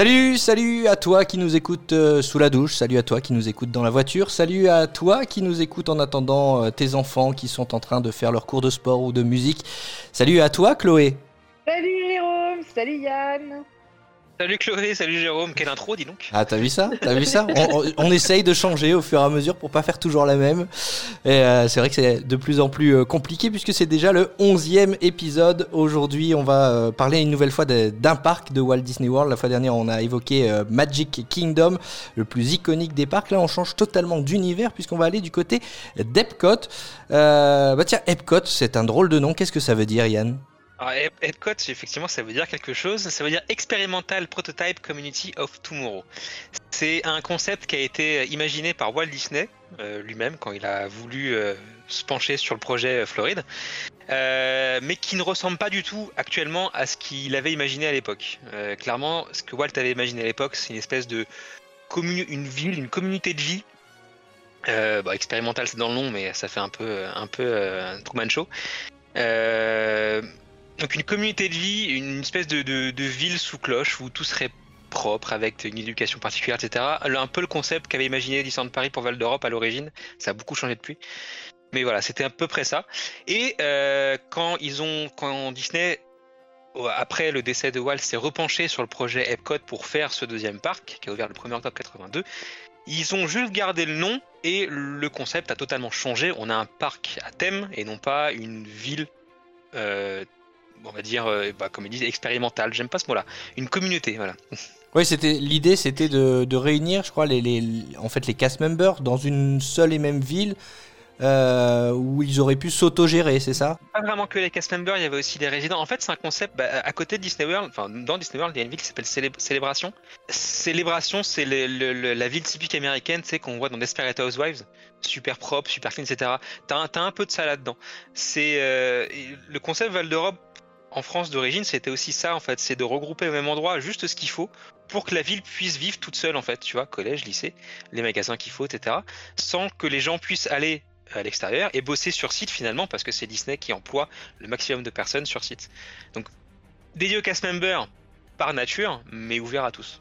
Salut, salut à toi qui nous écoute euh, sous la douche, salut à toi qui nous écoute dans la voiture, salut à toi qui nous écoute en attendant euh, tes enfants qui sont en train de faire leur cours de sport ou de musique. Salut à toi Chloé. Salut Jérôme, salut Yann. Salut Chloé, salut Jérôme, quelle intro dis donc Ah t'as vu ça? T'as vu ça? On, essaye de changer au fur et à mesure pour pas faire toujours la même. Et euh, c'est vrai que c'est de plus en plus euh, compliqué puisque c'est déjà le 11e épisode. Aujourd'hui on va euh, parler une nouvelle fois d'un parc de Walt Disney World. La fois dernière on a évoqué Magic Kingdom, le plus iconique des parcs. Là on change totalement d'univers puisqu'on va aller du côté d'Epcot. Bah tiens, Epcot c'est un drôle de nom. Qu'est-ce que ça veut dire Yann? Alors, Ep- Epcot, effectivement, ça veut dire quelque chose. Ça veut dire Experimental Prototype Community of Tomorrow. C'est un concept qui a été imaginé par Walt Disney euh, lui-même quand il a voulu euh, se pencher sur le projet euh, Floride, mais qui ne ressemble pas du tout actuellement à ce qu'il avait imaginé à l'époque. Clairement, ce que Walt avait imaginé à l'époque, c'est une espèce de une ville, une communauté de vie. Expérimental, c'est dans le nom, mais ça fait un peu, un peu Truman Show. Euh, donc une communauté de vie, une espèce de, de- de ville sous cloche où tout serait propre avec une éducation particulière, etc. Un peu le concept qu'avait imaginé Disneyland Paris pour Val d'Europe à l'origine. Ça a beaucoup changé depuis. Mais voilà, c'était à peu près ça. Et euh, quand ils ont, quand Disney, après le décès de Walt, s'est repenché sur le projet Epcot pour faire ce deuxième parc qui a ouvert le 1er octobre 82, ils ont juste gardé le nom et le concept a totalement changé. On a un parc à thème et non pas une ville, euh, on va dire, euh, bah, comme ils disent, expérimentale. J'aime pas ce mot-là. Une communauté, voilà. Oui, c'était l'idée, c'était de, de réunir, je crois, les, les, en fait, les cast members dans une seule et même ville euh, où ils auraient pu s'autogérer, c'est ça? Pas vraiment que les cast members, il y avait aussi des résidents. En fait, c'est un concept bah, à côté de Disney World, enfin dans Disney World, il y a une ville qui s'appelle Célé- Célébration. Célébration, c'est la ville typique américaine, tu sais, qu'on voit dans Desperate Housewives, super propre, super clean, etc. T'as un, un peu de ça là-dedans. C'est euh, le concept Val d'Europe en France d'origine, c'était aussi ça en fait, c'est de regrouper au même endroit juste ce qu'il faut pour que la ville puisse vivre toute seule en fait, tu vois, collège, lycée, les magasins qu'il faut, etc. Sans que les gens puissent aller à l'extérieur et bosser sur site finalement parce que c'est Disney qui emploie le maximum de personnes sur site. Donc dédié aux cast members par nature, mais ouvert à tous.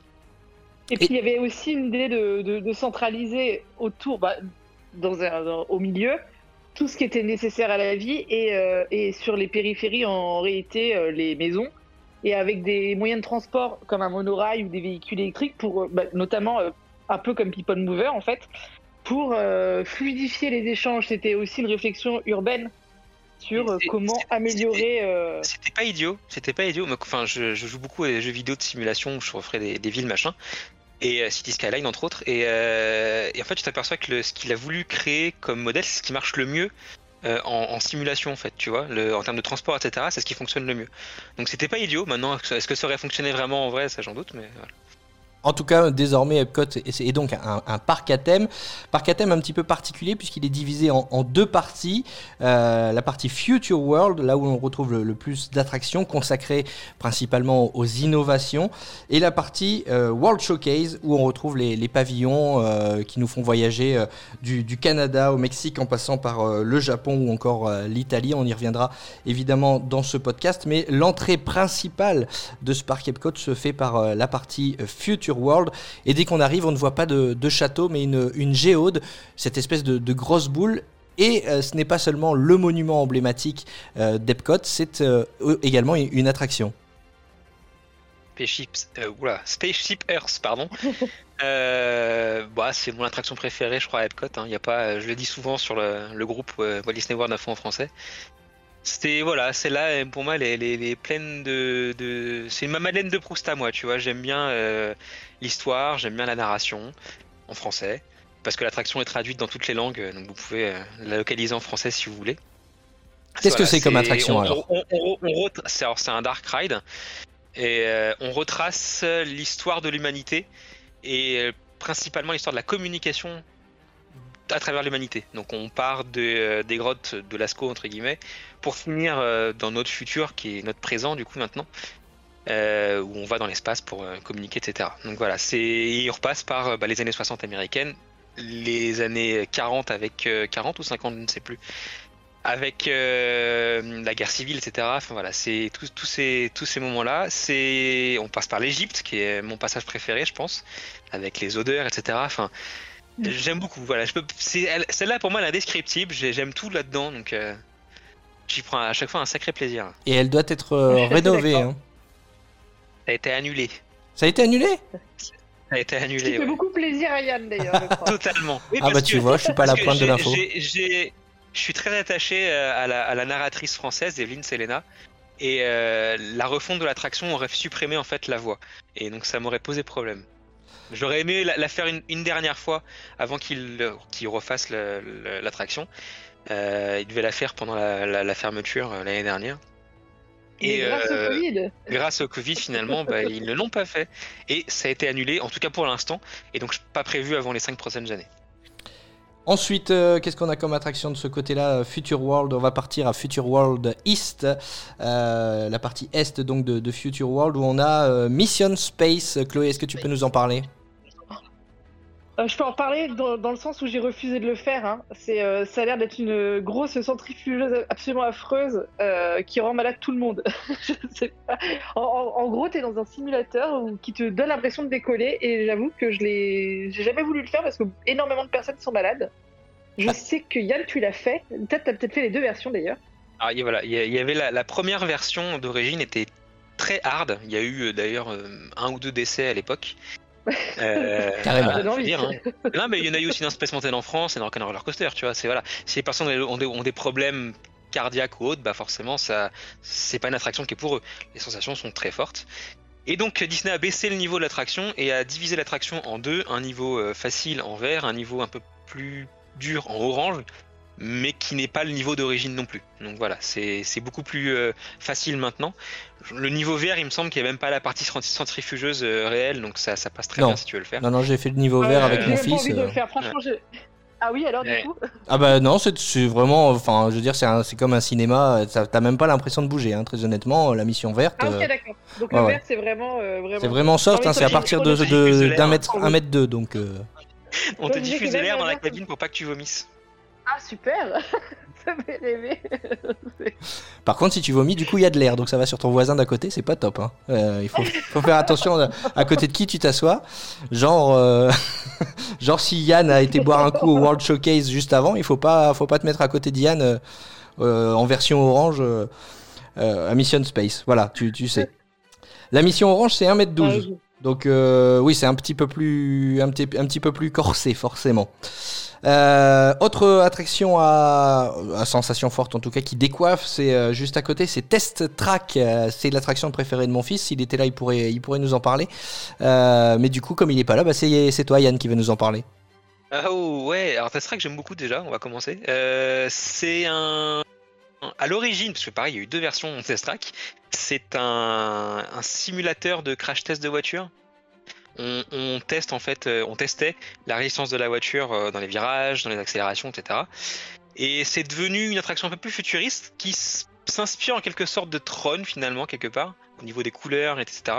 Et puis il y avait aussi une idée de, centraliser autour, bah, dans un- au milieu, tout ce qui était nécessaire à la vie et, euh, et sur les périphéries en réalité euh, les maisons et avec des moyens de transport comme un monorail ou des véhicules électriques pour euh, bah, notamment euh, un peu comme People Mover en fait pour fluidifier les échanges. C'était aussi une réflexion urbaine sur comment améliorer. C'était pas idiot, c'était pas idiot. Enfin, je, je joue beaucoup à des jeux vidéo de simulation où je referais des, des villes machin. Et euh, City Skyline entre autres. Et, euh, et en fait, tu t'aperçois que ce qu'il a voulu créer comme modèle, c'est ce qui marche le mieux euh, en, simulation en fait, tu vois, en termes de transport, etc. C'est ce qui fonctionne le mieux. Donc c'était pas idiot. Maintenant, est-ce que ça aurait fonctionné vraiment en vrai, ça j'en doute, mais voilà. En tout cas, désormais, Epcot est donc un, parc à thème. Parc à thème un petit peu particulier puisqu'il est divisé en, deux parties. Euh, la partie Future World, là où on retrouve le, plus d'attractions consacrées principalement aux innovations. Et la partie euh, World Showcase, où on retrouve les, pavillons euh, qui nous font voyager du, du Canada au Mexique en passant par le Japon ou encore l'Italie. On y reviendra évidemment dans ce podcast. Mais l'entrée principale de ce parc Epcot se fait par la partie euh, World. Et dès qu'on arrive, on ne voit pas de, château, mais une, géode, cette espèce de, grosse boule. Et euh, ce n'est pas seulement le monument emblématique euh, d'Epcot, c'est euh, également une, attraction. Spaceship, Earth, pardon. Bah, c'est mon attraction préférée, je crois, à Epcot. hein. Y a pas, je le dis souvent sur le, le groupe Walt Disney World fond en français. C'était voilà, celle-là pour moi, elle est pleine de, de... c'est ma Madeleine de Proust à moi, tu vois. J'aime bien euh, l'histoire, j'aime bien la narration en français, parce que l'attraction est traduite dans toutes les langues, donc vous pouvez euh, la localiser en français si vous voulez. Qu'est-ce que c'est comme attraction, on- alors on- on- c'est alors, c'est un dark ride et euh, on retrace l'histoire de l'humanité et principalement l'histoire de la communication à travers l'humanité. Donc on part euh, des grottes de Lascaux entre guillemets pour finir euh, dans notre futur qui est notre présent du coup maintenant. euh, où on va dans l'espace pour communiquer, etc. Donc voilà, il repasse par bah, les années 60 américaines, les années 40 avec euh, 40 ou 50, je ne sais plus, avec la guerre civile, etc. Enfin voilà, c'est tous ces tous ces moments-là. On passe par l'Égypte, qui est mon passage préféré, je pense, avec les odeurs, etc. Enfin, j'aime beaucoup. Voilà, je peux. Celle-là pour moi, elle est indescriptible. J'aime tout là-dedans, donc euh, j'y prends à chaque fois un sacré plaisir. Et elle doit être euh, rénovée. hein. Ça a été annulé. Ça a été annulé? Ça a été annulé. fait ouais. beaucoup plaisir à Yann d'ailleurs. Totalement. Oui, Ah bah tu que- vois, je suis pas à la pointe de l'info. Je suis très attaché euh, à la, à la narratrice française, Evelyne Selena. Et euh, la refonte de l'attraction aurait supprimé en fait la voix. Et donc ça m'aurait posé problème. J'aurais aimé la, la faire une, une dernière fois avant qu'il qu'il refasse le- le- l'attraction. Euh, il devait la faire pendant la, la- la fermeture euh, l'année dernière. Et grâce euh, au Covid. grâce au Covid, finalement, bah, ils ne l'ont pas fait. Et ça a été annulé, en tout cas pour l'instant. Et donc pas prévu avant les 5 prochaines années. Ensuite, euh, qu'est-ce qu'on a comme attraction de ce côté-là Future World, on va partir à Future World East, euh, la partie est donc de, de Future World, où on a euh, Mission Space. Chloé, est-ce que tu peux nous en parler? Euh, je peux en parler dans, dans le sens où j'ai refusé de le faire. Hein. C'est, euh, ça a l'air d'être une grosse centrifugeuse absolument affreuse euh, qui rend malade tout le monde. je sais pas. En, en- en gros, tu es dans un simulateur où- qui te donne l'impression de décoller et j'avoue que je l'ai, j'ai jamais voulu le faire parce que énormément de personnes sont malades. Je sais que Yann, tu l'as fait. Peut-être t'as peut-être fait les deux versions d'ailleurs. Alors, il voilà, il y avait la, la première version d'origine était très hard. Il y a eu d'ailleurs un ou deux décès à l'époque. Euh, Carrément. dire, hein. Non, mais il y en a eu aussi dans Space Mountain en France et dans Rock'n'Roller Roller Coaster, tu vois. C'est voilà, si les personnes ont des, ont des problèmes cardiaques ou autres, bah forcément, ça, c'est pas une attraction qui est pour eux. Les sensations sont très fortes. Et donc Disney a baissé le niveau de l'attraction et a divisé l'attraction en deux, un niveau euh, facile en vert, un niveau un peu plus dur en orange, mais qui n'est pas le niveau d'origine non plus. Donc voilà, c'est c'est beaucoup plus euh, facile maintenant. Le niveau vert, il me semble qu'il n'y a même pas la partie cent- centrifugeuse euh, réelle, donc ça, ça passe très Non. bien si tu veux le faire. Non, non, j'ai fait le niveau vert Euh, avec mon fils. envie de euh. le faire. Franchement, j'ai- Ah oui, alors Ouais. du coup? Ah bah non, c'est vraiment, enfin, je veux dire, c'est comme un cinéma. T'as même pas l'impression de bouger, hein, très honnêtement. La mission verte, Ah ok, euh, d'accord. Donc ouais, le ouais. vert, c'est vraiment, euh, vraiment. c'est vraiment soft. Hein, c'est à partir j'ai- de de- d'un mètre, Ah un oui. mètre deux, donc. euh, On te diffuse de l'air dans la la- cabine pour pas que tu vomisses. Ah super Ça fait rêver Par contre, si tu vomis, du coup, il y a de l'air, donc ça va sur ton voisin d'à côté, c'est pas top. hein. Euh, il faut, faut faire attention à, côté de qui tu t'assois. Genre, euh, genre si Yann a été boire un coup au World Showcase juste avant, il faut pas, faut pas te mettre à côté d'Yann euh, en version orange à Mission Space. Voilà, tu, tu sais. La mission orange, c'est 1m12. Donc oui, c'est un petit peu plus, un petit, un petit peu plus corsé forcément. Euh, autre attraction à, sensation forte en tout cas qui décoiffe, c'est euh, juste à côté, c'est Test Track. Euh, c'est l'attraction préférée de mon fils. S'il était là, il pourrait, il pourrait nous en parler. Mais du coup, comme il est pas là, bah, c'est, toi Yann qui va nous en parler. Oh, ouais, alors Test Track j'aime beaucoup déjà, on va commencer. C'est un... À l'origine, parce que pareil, il y a eu deux versions de Test Track, c'est un... un simulateur de crash test de voiture. On, teste en fait, euh, on testait la résistance de la voiture euh, dans les virages, dans les accélérations, etc. Et c'est devenu une attraction un peu plus futuriste qui s'inspire en quelque sorte de Tron finalement, quelque part, au niveau des couleurs, etc.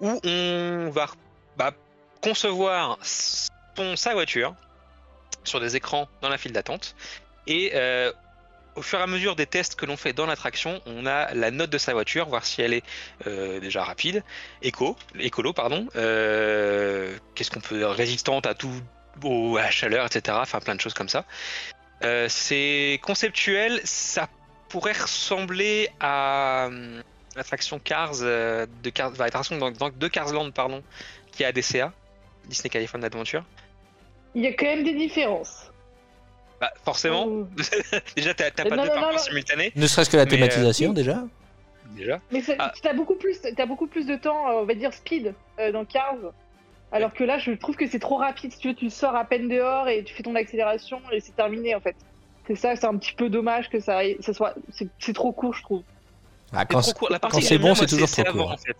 Où on va bah, concevoir sa voiture sur des écrans dans la file d'attente. Euh, au fur et à mesure des tests que l'on fait dans l'attraction, on a la note de sa voiture, voir si elle est euh, déjà rapide, éco, écolo, pardon, euh, qu'est-ce qu'on peut résistante à tout, au- à la chaleur, etc. Enfin, plein de choses comme ça. Euh, c'est conceptuel, ça pourrait ressembler à l'attraction Cars de Cars, enfin, l'attraction dans- Carsland, pardon, qui est à DCA, Disney California Adventure. Il y a quand même des différences. Bah, forcément. Euh, Déjà, t'as pas Non, deux non, parcours non, non. simultanés. Ne serait-ce que la thématisation euh, déjà. Déjà. Mais Ah. t'as beaucoup plus, t'as beaucoup plus de temps, euh, on va dire speed euh, dans Cars. Alors que là, je trouve que c'est trop rapide. Si tu veux, tu sors à peine dehors et tu fais ton accélération et c'est terminé en fait. C'est ça, c'est un petit peu dommage que ça, ça soit, c'est trop court, je trouve. Ah, quand, C'est bon, c'est toujours trop avant, court. en fait.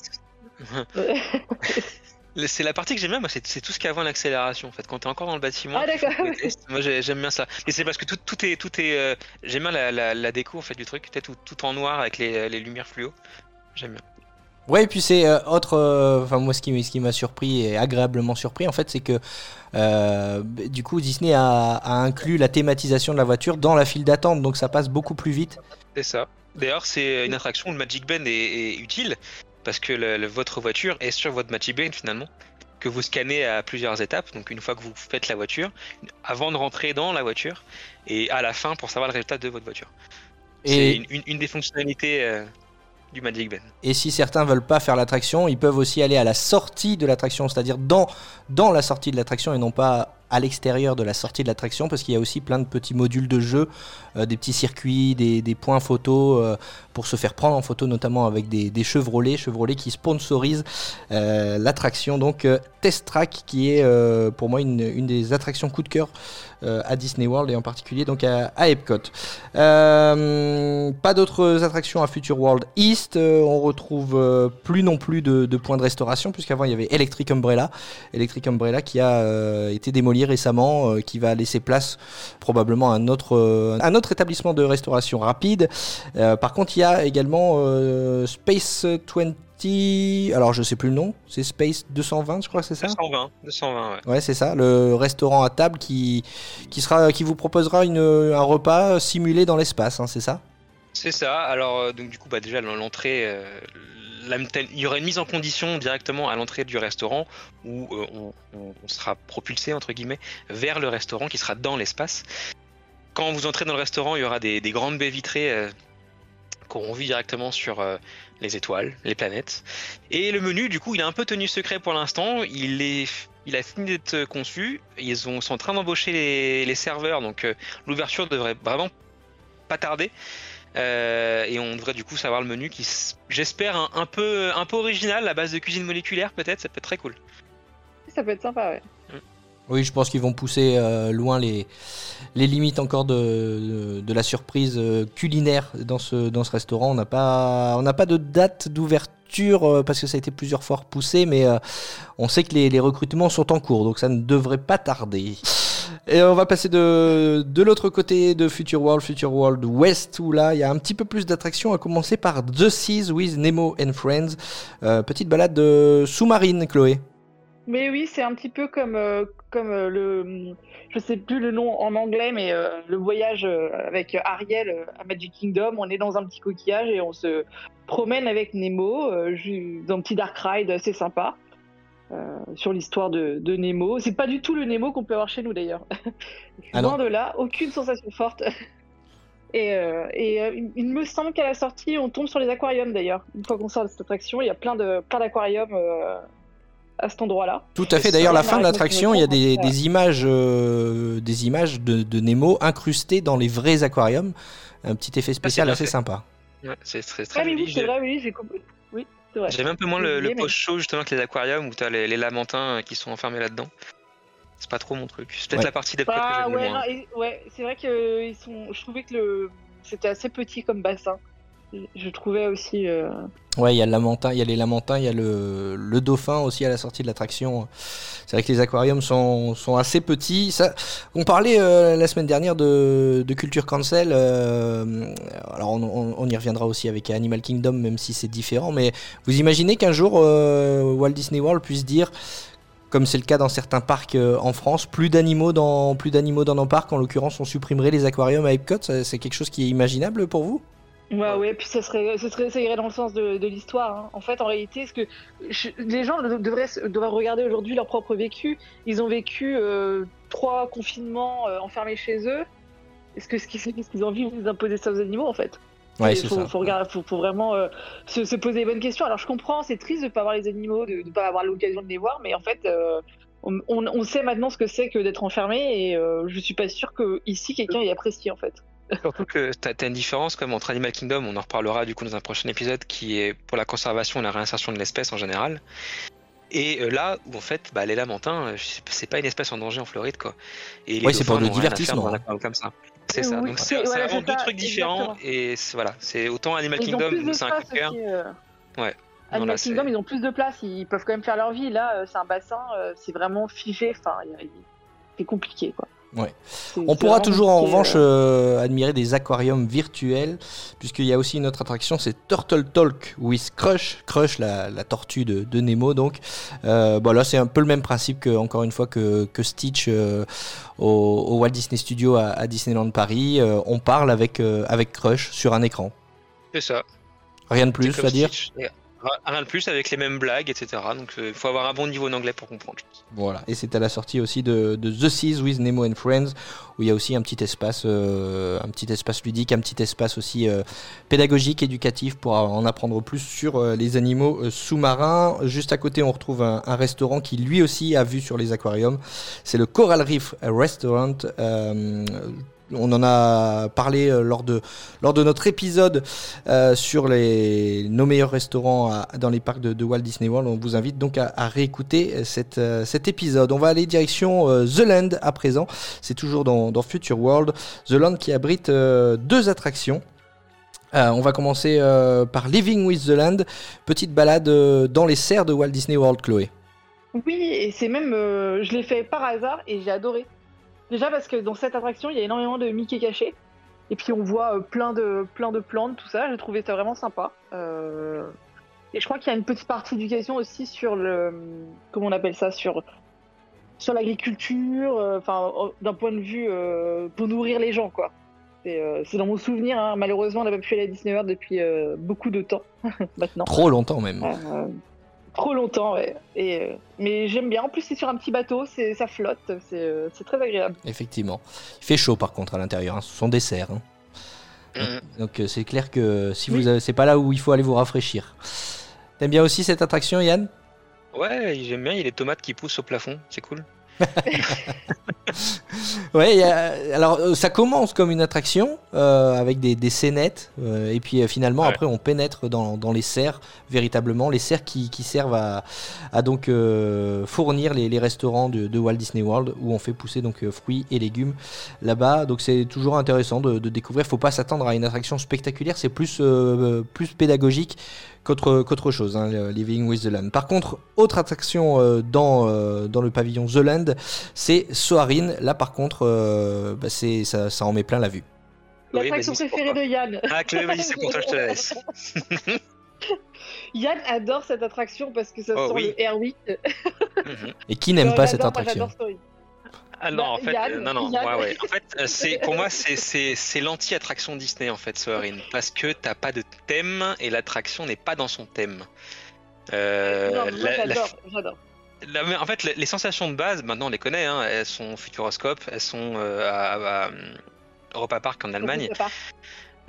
C'est la partie que j'aime bien, moi, c'est tout ce qui est avant l'accélération. En fait, quand t'es encore dans le bâtiment, Ah, moi j'ai- j'aime bien ça. Et c'est parce que tout, tout est, tout est, euh, j'aime bien la, la, la déco en fait du truc, peut-être tout, tout en noir avec les, les lumières fluo. J'aime bien. Ouais, et puis c'est euh, autre. euh, Enfin, moi, ce qui, m- ce qui m'a surpris et agréablement surpris, en fait, c'est que euh, du coup, Disney a, a inclus la thématisation de la voiture dans la file d'attente, donc ça passe beaucoup plus vite. C'est ça. D'ailleurs, c'est une attraction où le Magic Band est, est utile parce que le- le- votre voiture est sur votre Magic Band finalement, que vous scannez à plusieurs étapes. Donc, une fois que vous faites la voiture, avant de rentrer dans la voiture, et à la fin pour savoir le résultat de votre voiture. C'est une, une- une des fonctionnalités euh, du Magic Band. et si certains veulent pas faire l'attraction, ils peuvent aussi aller à la sortie de l'attraction, c'est-à-dire dans, dans la sortie de l'attraction et non pas à l'extérieur de la sortie de l'attraction, parce qu'il y a aussi plein de petits modules de jeu, euh, des petits circuits, des, des points photos euh, pour se faire prendre en photo, notamment avec des, des Chevrolet, Chevrolet qui sponsorisent euh, l'attraction donc Test Track, qui est pour moi une, une des attractions coup de cœur à Disney World et en particulier donc à, Epcot. Pas d'autres attractions à Future World East. on retrouve plus non plus de, de points de restauration, puisqu'avant il y avait Electric Umbrella. Electric Umbrella qui a été démoli récemment, euh, qui va laisser place probablement à un autre, euh, un autre établissement de restauration rapide. Euh, par contre, il y a également Space 20. Alors, je sais plus le nom. C'est Space 220, je crois que c'est ça? 220, 220, ouais. Ouais, c'est ça, le restaurant à table qui, qui, sera, qui vous proposera une, un repas simulé dans l'espace, hein, c'est ça? C'est ça. Alors, donc du coup, bah, déjà l'entrée, il y aura une mise en condition directement à l'entrée du restaurant où euh, on, sera propulsé entre guillemets vers le restaurant qui sera dans l'espace. Quand vous entrez dans le restaurant, il y aura des, des grandes baies vitrées euh, auront vue directement sur euh, les étoiles, les planètes. Et le menu, du coup, il est un peu tenu secret pour l'instant. Il a fini d'être conçu. Ils ont, sont en train d'embaucher les, les serveurs, donc euh, l'ouverture devrait vraiment pas tarder. Euh, et on devrait du coup savoir le menu qui, j'espère, un, un peu, un peu original, à base de cuisine moléculaire peut-être, ça peut être très cool. Ça peut être sympa, ouais. Oui, je pense qu'ils vont pousser euh, loin les, les limites encore de, de, de la surprise euh, culinaire dans ce, dans ce restaurant. On n'a pas, on n'a pas de date d'ouverture euh, parce que ça a été plusieurs fois repoussé, mais euh, on sait que les, les recrutements sont en cours, donc ça ne devrait pas tarder. Et on va passer de, de l'autre côté de Future World, Future World West, où là il y a un petit peu plus d'attractions, à commencer par The Seas with Nemo and Friends. Euh, petite balade de sous-marine, Chloé. Mais oui, c'est un petit peu comme, euh, comme euh, le. Je sais plus le nom en anglais, mais le voyage avec Ariel à Magic Kingdom. On est dans un petit coquillage et on se promène avec Nemo dans un petit dark ride assez sympa. Euh, sur l'histoire de, de Nemo. C'est pas du tout le Nemo qu'on peut avoir chez nous d'ailleurs. Ah. Loin de là, aucune sensation forte. Et, euh, et euh, il- me semble qu'à la sortie, on tombe sur les aquariums d'ailleurs. Une fois qu'on sort de cette attraction, il y a plein de plein d'aquariums euh, à cet endroit-là. Tout à fait. D'ailleurs, la fin de l'attraction, il y a des, images, euh, des images de, de Nemo incrustées dans les vrais aquariums. Un petit effet spécial assez fait. sympa. Ouais, c'est très, très Ah, mais joli. oui, c'est J'ai- vrai, oui, j'ai compris. Oui, c'est vrai. J'aime un peu moins le, le mais- post-show justement que les aquariums où t'as les, les lamentins qui sont enfermés là-dedans. C'est pas trop mon truc. C'est peut-être Ouais. la partie d'Epcot que Ah j'aime le ouais, moins. non, et- ouais, c'est vrai que ils sont. Je trouvais que le c'était assez petit comme bassin. Je- trouvais aussi. euh, Ouais, il y a le lamentin, il y a les lamentins, il y a le, le dauphin aussi à la sortie de l'attraction. C'est vrai que les aquariums sont, sont assez petits. On parlait euh, la semaine dernière de, de Culture Cancel. euh, alors on, on- on y reviendra aussi avec Animal Kingdom, même si c'est différent. Mais vous imaginez qu'un jour Walt Disney World puisse dire, comme c'est le cas dans certains parcs en France, plus d'animaux dans plus d'animaux dans nos parcs. En l'occurrence, on supprimerait les aquariums à Epcot. C'est quelque chose qui est imaginable pour vous? Ouais, ouais, puis ça serait, ça serait, ça irait dans le sens de, de l'histoire. hein. En fait, en réalité, ce que je- les gens de- devraient, devraient regarder aujourd'hui leur propre vécu. Ils ont vécu euh, trois confinements euh, enfermés chez eux. Est-ce que ce qu'ils qu'ils ont envie d'imposer ça aux animaux, en fait? Ouais, Il c'est faut, faut, regarder- faut, faut vraiment euh, se, se poser les bonnes questions. Alors, je comprends, c'est triste de ne pas voir les animaux, de ne pas avoir l'occasion de les voir, mais en fait, euh, on, sait maintenant ce que c'est que d'être enfermé, et euh, je suis pas sûre que ici quelqu'un y apprécie, en fait. Surtout que t'as as une différence comme entre Animal Kingdom, on en reparlera du coup dans un prochain épisode, qui est pour la conservation et la réinsertion de l'espèce en général. Et euh, là où en fait, bah, les lamentins, euh, c'est pas une espèce en danger en Floride quoi. Et Ouais, c'est pour le divertissement. aquarium comme ça. C'est ça. Oui, Donc c'est- voilà, vraiment deux ça, trucs différents exactement. et c'est- voilà, c'est autant Animal Ils Kingdom c'est un coup de d'espace cœur. euh. Animal Voilà, c'est- Kingdom, ils ont plus de place, ils peuvent quand même faire leur vie. Là, c'est un bassin, c'est vraiment figé. Enfin, c'est compliqué, quoi. Ouais. On pourra toujours en revanche euh. euh, admirer des aquariums virtuels, puisqu'il y a aussi une autre attraction, c'est Turtle Talk with Crush, Crush la, la tortue de, de Nemo. Donc euh, bon, là c'est un peu le même principe que encore une fois que, que Stitch euh, au, au Walt Disney Studio à, à Disneyland Paris. Euh, on parle avec euh, avec Crush sur un écran. C'est ça. Rien de plus à dire? Stitch. Rien de plus avec les mêmes blagues, etc. Donc il faut avoir un bon niveau d'anglais pour comprendre. Voilà. Et c'est à la sortie aussi de, The Seas with Nemo and Friends, où il y a aussi un petit espace, euh, un petit espace ludique, un petit espace aussi euh, pédagogique, éducatif pour en apprendre plus sur euh, les animaux euh, sous-marins. Juste à côté, on retrouve un, un restaurant qui lui aussi a vu sur les aquariums. C'est le Coral Reef Restaurant. On en a parlé euh, lors de, notre épisode euh, sur nos meilleurs restaurants dans les parcs de, Walt Disney World. On vous invite donc à, réécouter euh, cet épisode. On va aller direction The Land à présent. C'est toujours dans, Future World. The Land qui abrite deux attractions. On va commencer par Living with the Land, petite balade dans les serres de Walt Disney World, Chloé. Oui, et c'est même. je l'ai fait par hasard et j'ai adoré. Déjà parce que dans cette attraction, il y a énormément de Mickey cachés. Et puis on voit euh, plein, de, plein de plantes, tout ça. J'ai trouvé ça vraiment sympa. Euh, Et je crois qu'il y a une petite partie d'éducation aussi sur le. Comment on appelle ça Sur, sur l'agriculture. euh, Enfin, euh, d'un point de vue. euh, pour nourrir les gens, quoi. C'est dans mon souvenir. hein. Malheureusement, on n'a pas pu aller à Disney World depuis beaucoup de temps maintenant. Trop longtemps même. Trop longtemps, ouais. Et, euh, mais j'aime bien. En plus, c'est sur un petit bateau, c'est ça flotte, c'est euh, c'est très agréable. Effectivement. Il fait chaud par contre à l'intérieur. hein. Ce sont des serres. hein. Mhm. Donc euh, c'est clair que si Oui. vous avez- c'est pas là où il faut aller vous rafraîchir. T'aimes bien aussi cette attraction, Yann? Ouais, j'aime bien, il y a les tomates qui poussent au plafond, c'est cool. Ouais, a- alors euh, ça commence comme une attraction euh, avec des, des scénettes euh, et puis euh, finalement Ouais. après on pénètre dans, dans les serres véritablement, les serres qui, qui servent à, à donc fournir les, les restaurants de, de Walt Disney World où on fait pousser donc fruits et légumes là-bas. Donc c'est toujours intéressant de, de découvrir. Faut pas s'attendre à une attraction spectaculaire, c'est plus plus pédagogique qu'autre qu'autre chose. Hein, Living with the Land. Par contre, autre attraction euh, dans euh, dans le pavillon The Land, c'est Soarin. Là, par contre, euh, bah, c'est ça, ça en met plein la vue. L'attraction préférée de Yann. Ah, Chloé, vas-y, c'est pour toi, je te laisse. Yann adore cette attraction parce que ça Oh, sent oui. le R8. Mhm. Et qui n'aime pas cette moi, attraction j'adore Story. Ah non, Bah, en fait, Yann, euh, non, non, Yann. ouais, ouais. En fait, euh, c'est pour moi, c'est l'anti-attraction Disney en fait, Soarin, parce que t'as pas de thème et l'attraction n'est pas dans son thème. Euh, j'adore, j'adore. la- en fait, les- sensations de base, maintenant on les connaît, hein, elles sont Futuroscope, elles sont euh, à, à, Europa Park en Allemagne.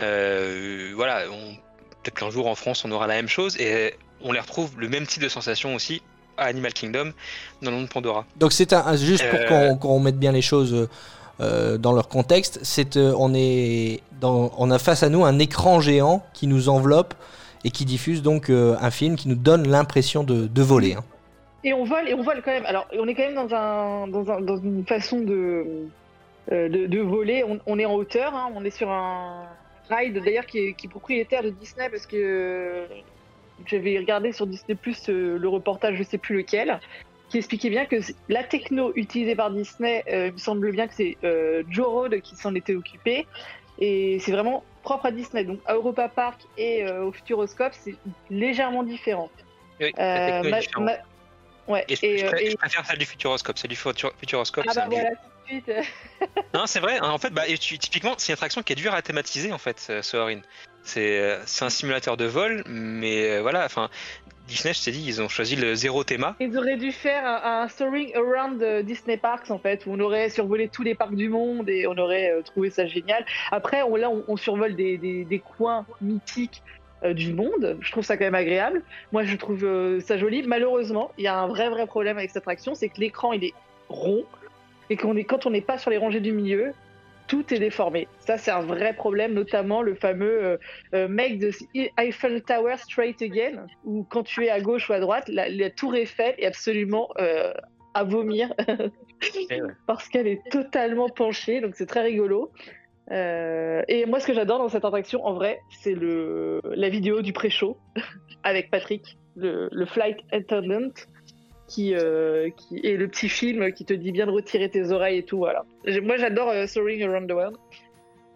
Euh, voilà, peut-être qu'un jour en France on aura la même chose et on les retrouve le même type de sensation aussi à Animal Kingdom dans le monde de Pandora. Donc c'est un, juste pour Euh. qu'on qu'on mette bien les choses euh, dans leur contexte. C'est euh, on est dans, on a face à nous un écran géant qui nous enveloppe et qui diffuse donc euh, un film qui nous donne l'impression de, de voler. hein. Et on vole, et on vole quand même. Alors, on est quand même dans, un, dans, un, dans une façon de, euh, de, de voler. On, on est en hauteur, hein, on est sur un ride d'ailleurs qui est, qui est propriétaire de Disney parce que j'avais regardé sur Disney Plus le reportage, je sais plus lequel, qui expliquait bien que la techno utilisée par Disney, euh, il me semble bien que c'est euh, Joe Road qui s'en était occupé. Et c'est vraiment propre à Disney. Donc à Europa Park et euh, au Futuroscope, c'est légèrement différent. Oui, la Euh, techno est ma- différente. ma- Ouais, Et je, et, je euh, pré- et- je préfère celle du Futuroscope. Celle du Futur- Futuroscope, Ah bah voilà, suite. Non, c'est vrai. En fait, bah, et tu- typiquement, c'est une attraction qui est dure à thématiser en fait, euh, Soarin. C'est euh, c'est un simulateur de vol, mais euh, voilà. Enfin, Disney, je t'ai dit, ils ont choisi le zéro théma. Ils auraient dû faire un, un Soaring Around Disney Parks en fait, où on aurait survolé tous les parcs du monde et on aurait trouvé ça génial. Après, on, là, on, on survole des, des, des coins mythiques du monde. Je trouve ça quand même agréable. Moi, je trouve ça joli. Malheureusement, il y a un vrai vrai problème avec cette attraction, c'est que l'écran il est rond et qu'on est quand on n'est pas sur les rangées du milieu. Tout est déformé. Ça, c'est un vrai problème, notamment le fameux euh, euh, Make the Eiffel Tower straight again, où quand tu es à gauche ou à droite, la, la tour Eiffel est absolument euh, à vomir Eh parce qu'elle est totalement penchée, donc c'est très rigolo. Euh, et moi, ce que j'adore dans cette attraction, en vrai, c'est le la vidéo du pré-show avec Patrick. le, le flight attendant, qui, euh, qui est le petit film qui te dit bien de retirer tes oreilles et tout. Voilà. Moi, j'adore euh, Soaring Around the World.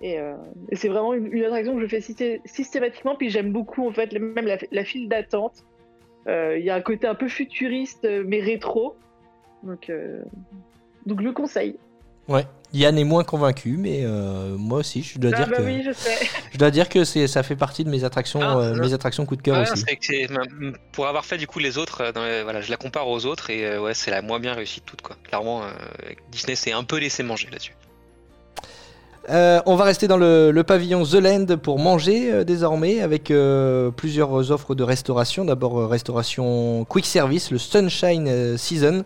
Et, euh, et c'est vraiment une, attraction que je fais systé- systématiquement. Puis j'aime beaucoup, en fait, même la, file d'attente. Euh, Il y a un côté un peu futuriste, euh, mais rétro. Donc, euh, donc je le conseille. Ouais. Yann est moins convaincu, mais euh, moi aussi, je dois Ah dire bah que oui, je sais. je dois dire que c'est ça fait partie de mes attractions, Ah, euh, mes attractions coup de cœur aussi. c'est que pour avoir fait du coup les autres, euh, dans les- voilà, je la compare aux autres et euh, ouais, c'est la moins bien réussie de toutes quoi. Clairement, euh, Disney s'est un peu laissé manger là-dessus. Euh, on va rester dans le, pavillon The Land pour manger euh, désormais avec euh, plusieurs offres de restauration. D'abord restauration quick service, le Sunshine Season,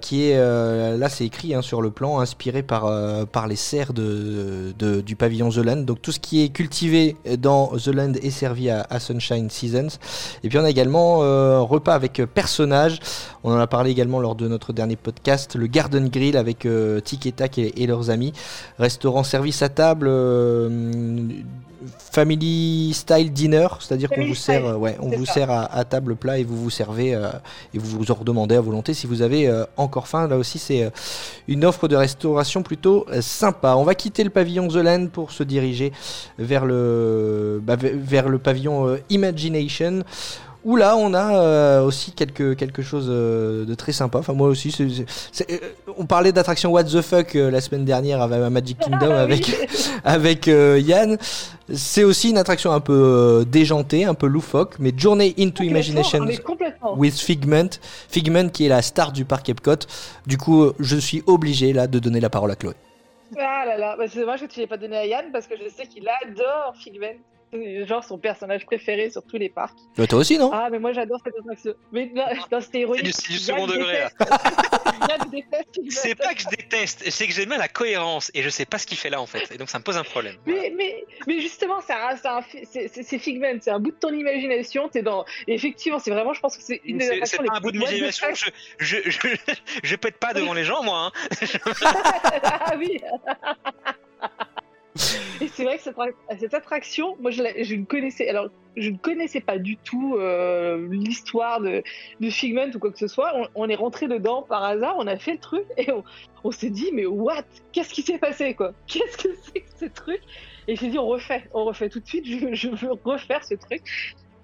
qui est là c'est écrit hein, sur le plan, inspiré par par les serres du pavillon The Land. Donc tout ce qui est cultivé dans The Land est servi à, Sunshine Seasons. Et puis on a également repas avec personnages. On en a parlé également lors de notre dernier podcast, le Garden Grill avec Tic et et, leurs amis service à table euh, family style dinner c'est-à-dire qu'on vous sert euh, ouais on vous ça. sert à, à table plat et vous vous servez euh, et vous vous en redemandez à volonté si vous avez euh, encore faim. Là aussi c'est une offre de restauration plutôt sympa. On va quitter le pavillon The Land pour se diriger vers le bah, ve- vers le pavillon Imagination où là on a euh, aussi quelque, quelque chose euh, de très sympa. Enfin moi aussi, c'est- c'est- c'est- euh, on parlait d'attraction What the fuck euh, la semaine dernière avec à Magic Kingdom Ah, avec, oui. avec euh, Yann. C'est aussi une attraction un peu euh, déjantée, un peu loufoque, mais Journey into Imagination Complètement, mais complètement. with Figment. Figment qui est la star du parc Epcot. Du coup, euh, je suis obligé là de donner la parole à Chloé. Ah là là, bah, c'est dommage que tu l'aies pas donné à Yann parce que je sais qu'il adore Figment. C'est genre son personnage préféré sur tous les parcs. Euh, toi aussi, non? Ah, mais moi j'adore cette attraction. Mais non, non, c'était ironique. C'est du- second degré. C'est pas que je déteste, c'est que j'aime bien la cohérence et je sais pas ce qu'il fait là en fait. Et donc ça me pose un problème. Voilà. Mais, mais, mais justement, c'est Figment, c'est un bout de ton imagination. T'es dans. et effectivement, c'est vraiment, je pense que c'est une des C'est pas un bout de l'imagination, fuck. je, je, je, je pète pas devant les gens moi. Hein. ah oui Et c'est vrai que cette, attraction, moi je, ne connaissais, alors je ne connaissais pas du tout euh, l'histoire de, Figment ou quoi que ce soit. On, est rentré dedans par hasard, on a fait le truc et on, s'est dit mais what? Qu'est-ce qui s'est passé quoi? Qu'est-ce que c'est que ce truc? Et j'ai dit on refait, on refait tout de suite. Je, veux refaire ce truc.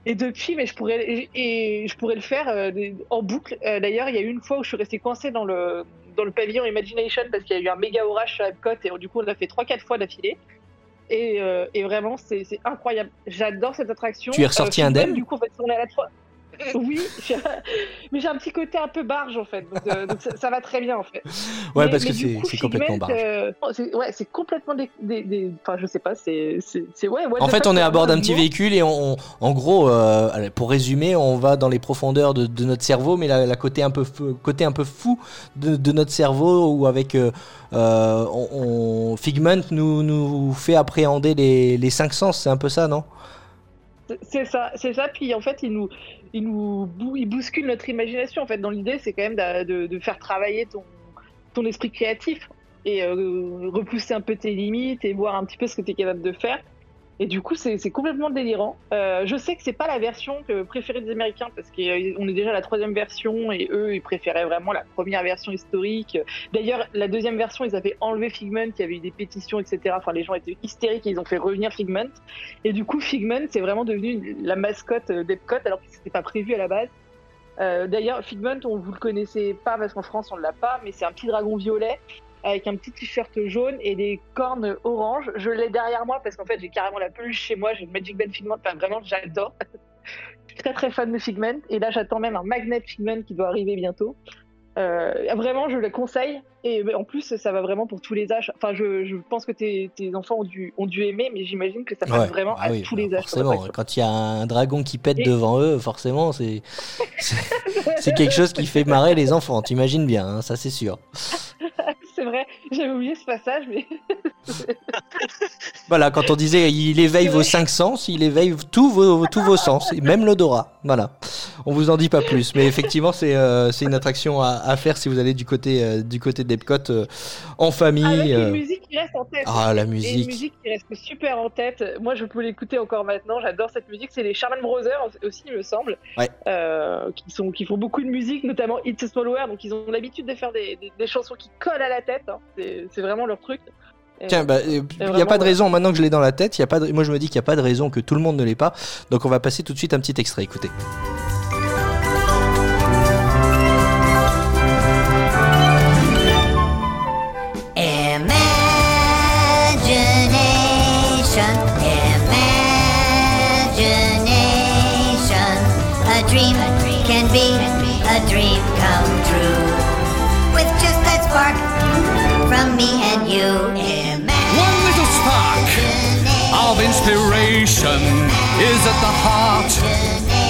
Et depuis, mais je pourrais, et, je pourrais le faire euh, en boucle. Euh, D'ailleurs, il y a eu une fois où je suis restée coincée dans le, dans le pavillon Imagination parce qu'il y a eu un méga orage sur Epcot et du coup, on l'a fait 3-4 fois d'affilée. Et, euh, et vraiment, c'est incroyable. J'adore cette attraction. Tu es ressorti Figment, indemne Du coup, en fait, on est à la 3. Oui, mais j'ai un petit côté un peu barge en fait, donc, euh, donc ça, ça va très bien en fait. Ouais, Mais- parce que mais c'est complètement barge. euh, c'est- ouais, c'est complètement des, des, des- Enfin, je sais pas, c'est. Ouais, En fait, on est à bord d'un petit véhicule et on, on- en gros, euh, pour résumer, on va dans les profondeurs de, de notre cerveau, mais la, la côté un peu fou, côté un peu fou de, de notre cerveau où avec on, on- Figment nous, nous fait appréhender les, les cinq sens, c'est un peu ça, non? C'est ça, c'est ça. Puis en fait, il nous, il nous, il bouscule notre imagination. En fait, dans l'idée, c'est quand même de, faire travailler ton, ton esprit créatif et euh, repousser un peu tes limites et voir un petit peu ce que tu es capable de faire. Et du coup, c'est complètement délirant. Euh, je sais que c'est pas la version préférée des Américains parce qu'on est déjà à la troisième version et eux, ils préféraient vraiment la première version historique. D'ailleurs, la deuxième version, ils avaient enlevé Figment, il y avait eu des pétitions, etc. Enfin, les gens étaient hystériques et ils ont fait revenir Figment. Et du coup, Figment, c'est vraiment devenu la mascotte euh, d'Epcot alors que c'était pas prévu à la base. Euh, D'ailleurs, Figment, on vous le connaissez pas parce qu'en France on l'a pas, mais c'est un petit dragon violet avec un petit t-shirt jaune et des cornes orange. Je l'ai derrière moi parce qu'en fait j'ai carrément la peluche chez moi. J'ai le Magic Band Figment. Enfin, vraiment, j'adore. Je suis très très fan de Figment et là j'attends même un magnet Figment qui doit arriver bientôt. Euh, vraiment, je le conseille. Et en plus, ça va vraiment pour tous les âges. Enfin, je, je pense que tes, tes enfants ont dû, ont dû aimer, mais j'imagine que ça passe Ouais, vraiment ah à oui, tous bah, les âges. Forcément, quand il y a un dragon qui pète Et- devant eux, forcément, c'est c'est- c'est quelque chose qui fait marrer les enfants. T'imagines bien, hein, ça c'est sûr. c'est vrai, j'avais oublié ce passage, mais Voilà, quand on disait il éveille vos cinq sens, il éveille tous vos, tous vos sens, et même l'odorat. Voilà. On vous en dit pas plus, mais effectivement, c'est euh, c'est une attraction à, à faire si vous allez du côté, euh, du côté d'Epcot euh, en famille. Avec une musique qui reste en tête. Ah, la Et une musique. musique qui reste super en tête. Moi, je peux l'écouter encore maintenant. J'adore cette musique. C'est les Sherman Brothers aussi, il me semble, Ouais. qui sont qui font beaucoup de musique, notamment It's a Small World. Donc, ils ont l'habitude de faire des, des- des chansons qui collent à la tête. hein. C'est vraiment leur truc. Tiens, bah, il n'y a pas de raison, maintenant que je l'ai dans la tête, y a pas de- moi je me dis qu'il n'y a pas de raison que tout le monde ne l'ait pas. Donc on va passer tout de suite un petit extrait, écoutez. Dream can be a dream come true. With just that spark from me and you. One little spark of inspiration is at the heart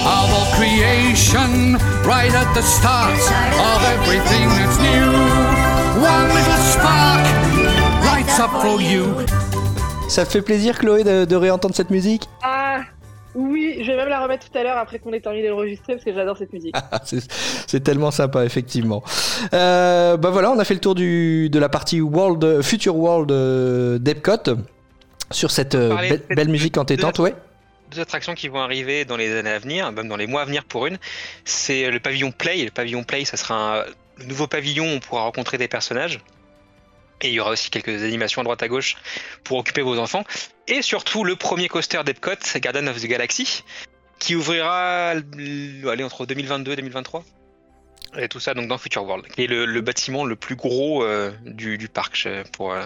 of all creation, right at the start of everything that's new. One little spark lights up for you. Ça te fait plaisir, Chloé, de, de réentendre cette musique? Ah oui, je vais même la remettre tout à l'heure après qu'on ait terminé d'enregistrer parce que j'adore cette musique. Ah, c'est tellement sympa, effectivement. Euh, bah voilà, on a fait le tour du, de la partie World, Future World euh, d'Epcot sur cette euh, belle, musique entêtante, ouais. Deux attractions qui vont arriver dans les années à venir, même dans les mois à venir pour une, c'est le pavillon Play. Le pavillon Play, ça sera un le nouveau pavillon où on pourra rencontrer des personnages. Et il y aura aussi quelques animations à droite à gauche pour occuper vos enfants. Et surtout le premier coaster d'Epcot, Garden of the Galaxy, qui ouvrira allez, entre 2022 et 2023. Et tout ça donc dans Future World, qui est le, le bâtiment le plus gros euh, du, du parc pour, euh,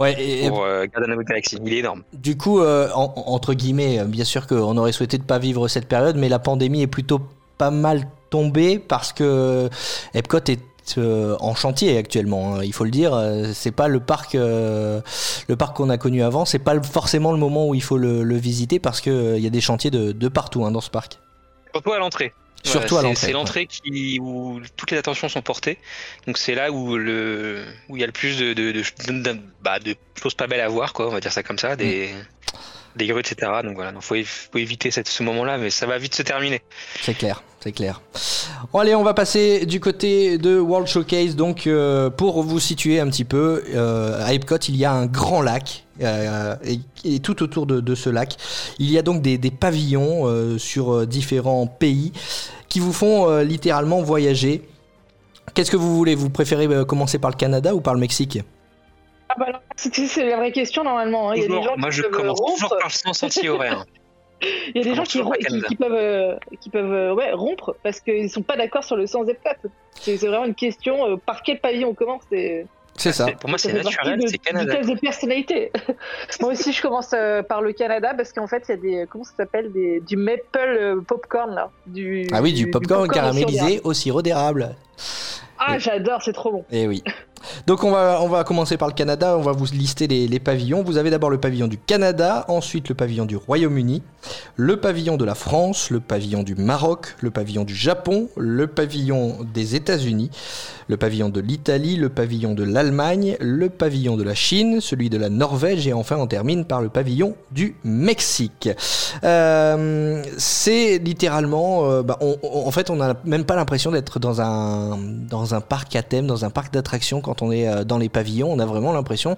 Ouais, et, et pour euh, Garden of the Galaxy. Il est énorme. du coup, en- entre guillemets, bien sûr qu'on aurait souhaité ne pas vivre cette période, mais la pandémie est plutôt pas mal tombée parce que Epcot est euh, en chantier actuellement. hein, il faut le dire, Euh, c'est pas le parc, euh, le parc qu'on a connu avant. C'est pas forcément le moment où il faut le, le visiter parce que euh, il y a des chantiers de, de partout hein, dans ce parc. Surtout à l'entrée. Surtout à c'est- l'entrée, C'est l'entrée qui où toutes les attentions sont portées. Donc c'est là où le où il y a le plus de de, de, de- bah, de choses pas belles à voir, quoi. On va dire ça comme ça, des des grues, etc. Donc voilà, il faut, év- faut éviter cette, ce moment-là, mais ça va vite se terminer. C'est clair, c'est clair. Bon, allez, on va passer du côté de World Showcase. Donc, euh, pour vous situer un petit peu, euh, à Epcot, il y a un grand lac. euh, et, et tout autour de, de ce lac, il y a donc des, des pavillons euh, sur différents pays qui vous font euh, littéralement voyager. Qu'est-ce que vous voulez? Vous préférez euh, commencer par le Canada ou par le Mexique? Ah bah c'est la vraie question normalement. hein. Il y a des Toujours- gens moi, qui je commence toujours par le sens anti-horaire. Il y a des gens commence qui, peuvent, euh, qui peuvent euh, ouais, rompre parce qu'ils sont pas d'accord sur le sens des peuples. C'est c'est vraiment une question euh, par quel pavillon on commence. C'est C'est ça. C'est- Pour moi, c'est naturel, de- c'est Canada. Du test de personnalité. Moi aussi, je commence euh, par le Canada parce qu'en fait, il y a des comment ça s'appelle des du maple euh, popcorn là. Du, Ah oui, du popcorn caramélisé au sirop d'érable. Ah, j'adore, c'est trop bon. Eh oui. Donc on va, commencer par le Canada, on va vous lister les, les pavillons. Vous avez d'abord le pavillon du Canada, ensuite le pavillon du Royaume-Uni, le pavillon de la France, le pavillon du Maroc, le pavillon du Japon, le pavillon des États-Unis, le pavillon de l'Italie, le pavillon de l'Allemagne, le pavillon de la Chine, celui de la Norvège et enfin on termine par le pavillon du Mexique. Euh, c'est littéralement, euh, bah, on- on- en fait, on n'a même pas l'impression d'être dans un dans un parc à thème, dans un parc d'attractions quand on est euh, dans les pavillons. On a vraiment l'impression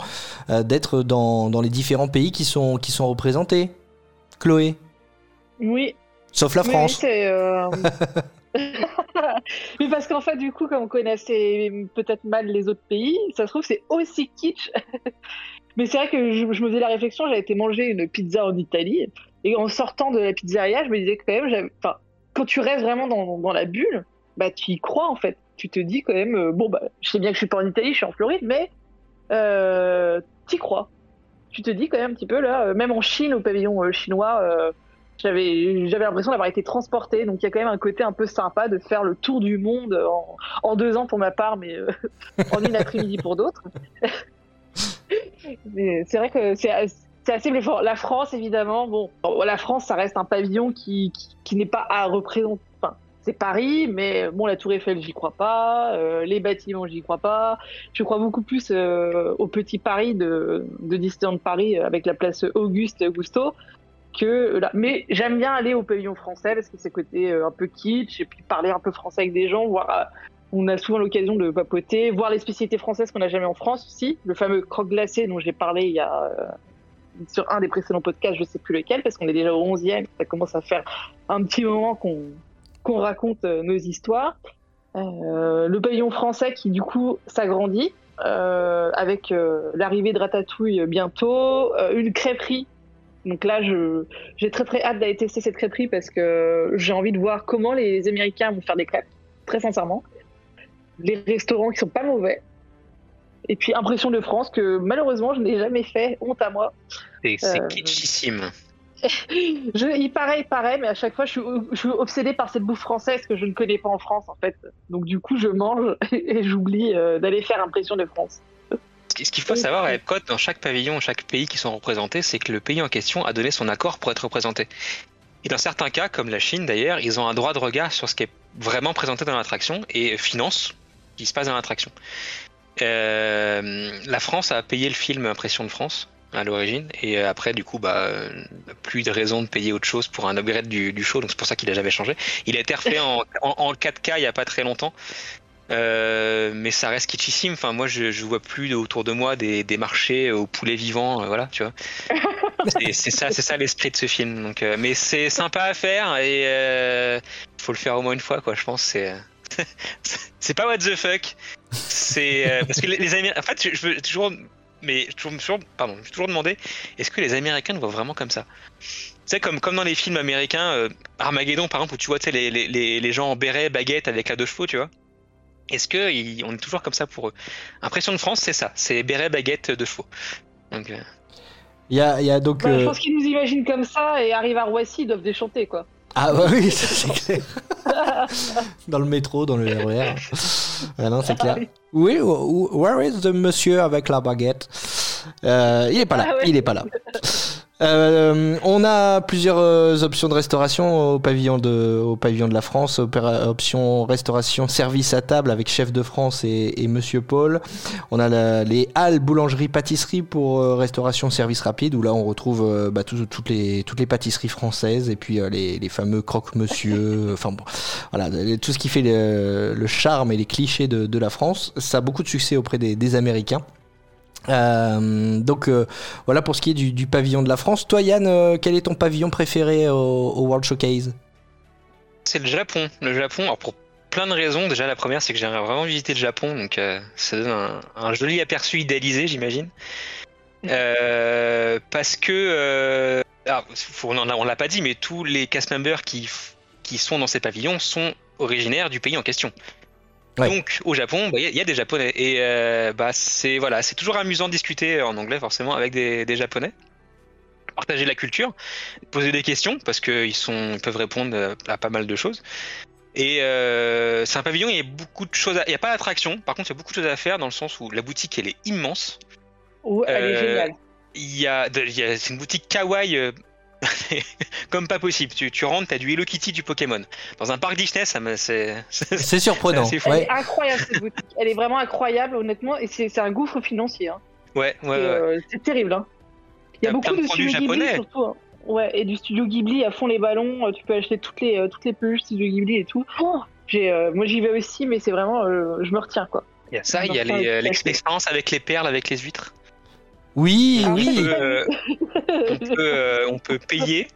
d'être dans, dans les différents pays qui sont qui sont représentés. Chloé, Oui. sauf la France. oui, euh, Mais parce qu'en fait, du coup, comme on connaissait peut-être mal les autres pays, ça se trouve, c'est aussi kitsch. Mais c'est vrai que je, me faisais la réflexion, j'avais été manger une pizza en Italie, et en sortant de la pizzeria, je me disais quand même, quand tu restes vraiment dans, la bulle, bah tu y crois en fait. Tu te dis quand même, euh, bon, bah, je sais bien que je suis pas en Italie, je suis en Floride, mais euh, t'y crois. Tu te dis quand même un petit peu là, euh, même en Chine, au pavillon chinois, j'avais j'avais l'impression d'avoir été transporté donc il y a quand même un côté un peu sympa de faire le tour du monde en, deux ans pour ma part mais euh, en une après-midi pour d'autres c'est vrai que c'est as- c'est assez bluffant la France évidemment bon la France ça reste un pavillon qui qui, n'est pas à représenter enfin c'est Paris, mais bon, la Tour Eiffel, j'y crois pas. euh, les bâtiments, j'y crois pas. Je crois beaucoup plus euh, au petit Paris de, de Disneyland Paris avec la place Auguste Gusto Mais j'aime bien aller au pavillon français parce que c'est côté euh, un peu kitsch et puis parler un peu français avec des gens, euh, on a souvent l'occasion de papoter, voir les spécialités françaises qu'on n'a jamais en France aussi. Le fameux croque glacé dont j'ai parlé euh, sur un des précédents podcasts, je sais plus lequel, parce qu'on est déjà au 11e, ça commence à faire un petit moment qu'on raconte nos histoires. Le pavillon français qui du coup s'agrandit avec l'arrivée de Ratatouille bientôt, une crêperie. Donc là, j'ai très très hâte d'aller tester cette crêperie parce que j'ai envie de voir comment les Américains vont faire des crêpes, très sincèrement. Les restaurants qui sont pas mauvais. Et puis impression de France que malheureusement je n'ai jamais fait, honte à moi. C'est c'est Euh, kitschissime. Je, il paraît, il paraît, mais à chaque fois, je suis, je suis obsédée par cette bouffe française que je ne connais pas en France, en fait. Donc, du coup, je mange et j'oublie euh, d'aller faire impression de France. Ce qui- ce qu'il faut savoir à Epcot, dans chaque pavillon, chaque pays qui sont représentés, c'est que le pays en question a donné son accord pour être représenté. Et dans certains cas, comme la Chine d'ailleurs, ils ont un droit de regard sur ce qui est vraiment présenté dans l'attraction et finance ce qui se passe dans l'attraction. Euh, la France a payé le film Impression de France à l'origine et euh, après du coup bah plus de raison de payer autre chose pour un upgrade du, du show donc c'est pour ça qu'il a jamais changé il a été refait en, en, en 4K il y a pas très longtemps euh, mais ça reste kitschissime. Enfin, moi, je, je vois plus autour de moi des, des marchés aux poulets vivants, euh, voilà, tu vois. C'est- ça, c'est ça l'esprit de ce film. Donc, euh, mais c'est sympa à faire et euh, faut le faire au moins une fois, quoi. Je pense. C'est c'est pas what the fuck. C'est euh, parce que les, les Américains. En fait, je, je veux toujours, mais je toujours, toujours- pardon, je me suis toujours demandé, est-ce que les Américains le voient vraiment comme ça? Tu sais, comme, comme dans les films américains, euh, Armageddon par exemple, où tu vois tu sais, les, les, les, les gens en béret, baguette avec la deux chevaux, tu vois. Est-ce que il- on est toujours comme ça pour eux? Impression de France, c'est ça, c'est béret, baguette, deux chevaux. Donc, euh, Il y a, il y a donc. Bah, Je euh, pense qu'ils nous imaginent comme ça et arrivent à Roissy, ils doivent déchanter, quoi. Ah bah oui, ça, c'est clair. dans le métro, dans le RER. Ah non, c'est clair. Oui, wh- wh- where is the monsieur avec la baguette? Euh, Il est pas là, Ah ouais. il est pas là. Euh, on a plusieurs euh, options de restauration au pavillon de, au pavillon de la France. Option restauration service à table avec chef de France et, et Monsieur Paul. On a la- les halles boulangerie pâtisserie pour euh, restauration service rapide où là on retrouve euh, bah, tout- toutes les toutes les pâtisseries françaises et puis les, les fameux croque-monsieur. Enfin bon, voilà tout ce qui fait le, le charme et les clichés de, de la France. Ça a beaucoup de succès auprès des, des Américains. Euh, donc euh, voilà pour ce qui est du, pavillon de la France. Toi Yann, euh, quel est ton pavillon préféré au, World Showcase? C'est le Japon. Le Japon, alors pour plein de raisons. Déjà, la première, c'est que j'aimerais vraiment visiter le Japon, donc ça donne un, joli aperçu idéalisé, j'imagine. Parce que, alors, on on l'a pas dit, mais tous les cast members qui, qui sont dans ces pavillons sont originaires du pays en question. Ouais. Donc au Japon, bah, il y, a- il y a des Japonais et euh, bah c'est voilà, c'est toujours amusant de discuter en anglais forcément avec des, des Japonais, partager la culture, poser des questions parce qu'ils sont ils peuvent répondre euh, à pas mal de choses. Et euh, c'est un pavillon, il y a beaucoup de choses, à- il n'y a pas d'attraction, par contre il y a beaucoup de choses à faire dans le sens où la boutique elle est immense. Ouais, elle est géniale. Il y a, de- il y a- c'est une boutique kawaii euh, comme pas possible. Tu, tu rentres, t'as du Hello Kitty, du Pokémon. Dans un parc Disney, ça me, c'est, c'est- C'est surprenant. C'est assez fou. Elle Ouais. est incroyable cette boutique. Elle est vraiment incroyable, honnêtement, et c'est c'est un gouffre financier. hein. ouais, ouais, ouais. Et, euh, c'est terrible. Hein. Il y a beaucoup de produits studios Ghibli japonais. surtout. hein. Ouais, et du studio Ghibli à fond les ballons. euh, Tu peux acheter toutes les euh, toutes les peluches studio Ghibli et tout. Oh, j'ai, euh, moi j'y vais aussi, mais c'est vraiment, euh, je me retiens quoi. Il y a ça, il y a l'expérience avec les perles, avec les huîtres. Oui, Ah, On oui. peut, euh, on, peut, euh, on peut payer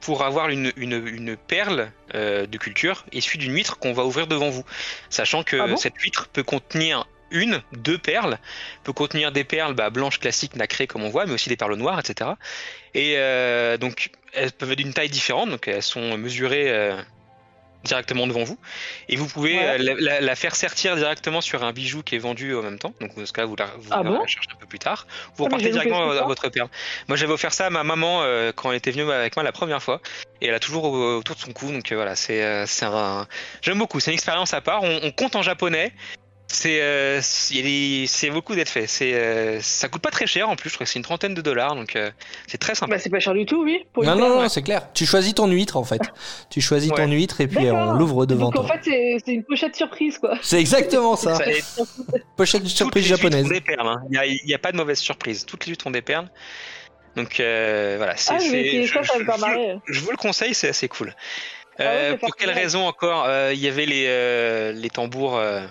pour avoir une, une, une perle euh, de culture issue d'une huître qu'on va ouvrir devant vous. Sachant que Ah bon? cette huître peut contenir une, deux perles, peut contenir des perles bah, blanches classiques nacrées comme on voit, mais aussi des perles noires, etc. Et euh, donc elles peuvent être d'une taille différente, donc elles sont mesurées euh, directement devant vous. Et vous pouvez Ouais. euh, la, la- la faire sertir directement sur un bijou qui est vendu en même temps. Donc dans ce cas, vous la, vous Ah la bon? cherchez un peu plus tard. Vous Ah, repartez directement à, votre perle. Moi, j'avais offert ça à ma maman euh, quand elle était venue avec moi la première fois, et elle a toujours au- autour de son cou. Donc euh, voilà, c'est euh, un. J'aime beaucoup. C'est une expérience à part. On, on compte en japonais. C'est euh, c'est- beaucoup d'être fait. C'est euh, ça coûte pas très cher en plus. Je crois que c'est une trentaine de dollars, donc euh, c'est très sympa. Bah, c'est pas cher du tout, oui. Pour Non, non, non, c'est clair. Tu choisis ton huître en fait. Tu choisis ton huître et puis on l'ouvre devant Donc en toi. fait, c'est c'est une pochette surprise, quoi. C'est exactement ça. Ça- et Pochette toutes surprise les japonaise. ont des perles. hein. Il n'y a, il y a pas de mauvaise surprise. Toutes les huîtres ont des perles. Donc euh, voilà. c'est Ah, je vous le conseille, c'est assez cool. Ah ouais, pour quelle raison encore Euh, Il y avait les, euh, les tambours euh,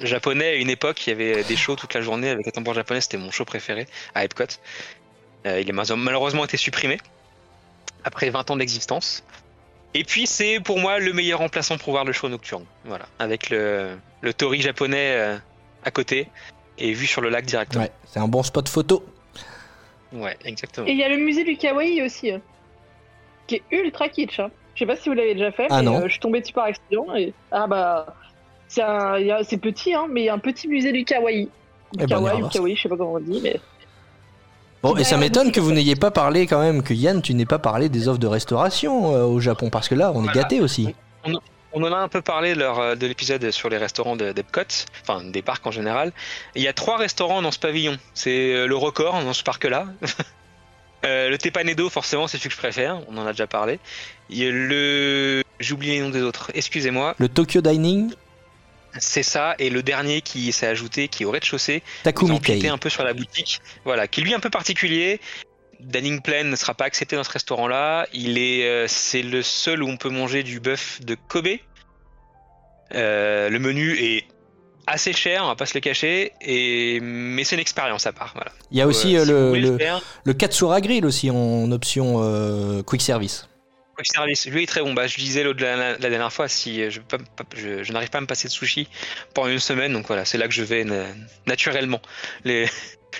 japonais à une époque. Il y avait des shows toute la journée avec les tambours japonais. C'était mon show préféré à Epcot. Euh, il a malheureusement été supprimé après 20 ans d'existence. Et puis c'est pour moi le meilleur remplaçant pour voir le show nocturne. Voilà, avec le, le tori japonais euh, à côté et vu sur le lac directement. Ouais, c'est un bon spot photo. Ouais, exactement. Et il y a le musée du kawaii aussi, hein, qui est ultra kitsch. Hein. Je sais pas si vous l'avez déjà fait, Ah mais non. euh, je suis tombée dessus par accident. Et... Ah bah, c'est petit, hein, mais il y a un petit musée du kawaii. Eh ben, kawaii kawaii, je sais pas comment on dit, mais Bon, et ça m'étonne que vous n'ayez pas parlé quand même, que Yann, tu n'aies pas parlé des offres de restauration euh, au Japon, parce que là, on est Voilà. gâtés aussi. On en a un peu parlé lors euh, de l'épisode sur les restaurants de- d'Epcot, enfin des parcs en général. Il y a trois restaurants dans ce pavillon. C'est euh, le record dans ce parc-là. Euh, le Tepanedo, forcément, c'est celui que je préfère. On en a déjà parlé. Il y a le. J'ai oublié les noms des autres. Excusez-moi. Le Tokyo Dining, C'est ça. Et le dernier qui s'est ajouté, qui est au rez-de-chaussée, empiété Kei. un peu sur la boutique, voilà, qui est lui un peu particulier. Dining Plan ne sera pas accepté dans ce restaurant-là. Il est, euh, c'est le seul où on peut manger du bœuf de Kobe. Euh, le menu est assez cher, on va pas se le cacher, et mais c'est une expérience à part. Voilà. Il y a aussi Euh, si vous le, le, Katsura Grill aussi en option euh, quick service. Quick service, lui est très bon. Bah, je disais l'autre la, dernière fois, si euh, je, je, n'arrive pas à me passer de sushi pendant une semaine, donc voilà, c'est là que je vais na- naturellement. Les,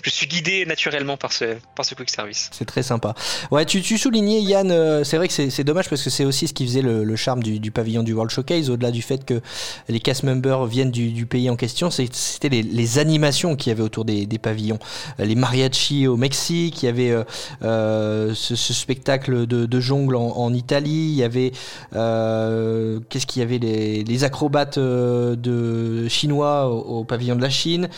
je suis guidé naturellement par ce, par ce quick service. C'est très sympa. Ouais, tu, soulignais Yann, euh, c'est vrai que c'est dommage parce que c'est aussi ce qui faisait le, charme du, pavillon du World Showcase, au-delà du fait que les cast members viennent du, pays en question, c'était les, animations qu'il y avait autour des, pavillons. Euh, Les mariachis au Mexique, il y avait euh, ce, spectacle de, de en, Italie, il y avait qu'est-ce qu'il y avait les, acrobates de chinois au, pavillon de la Chine,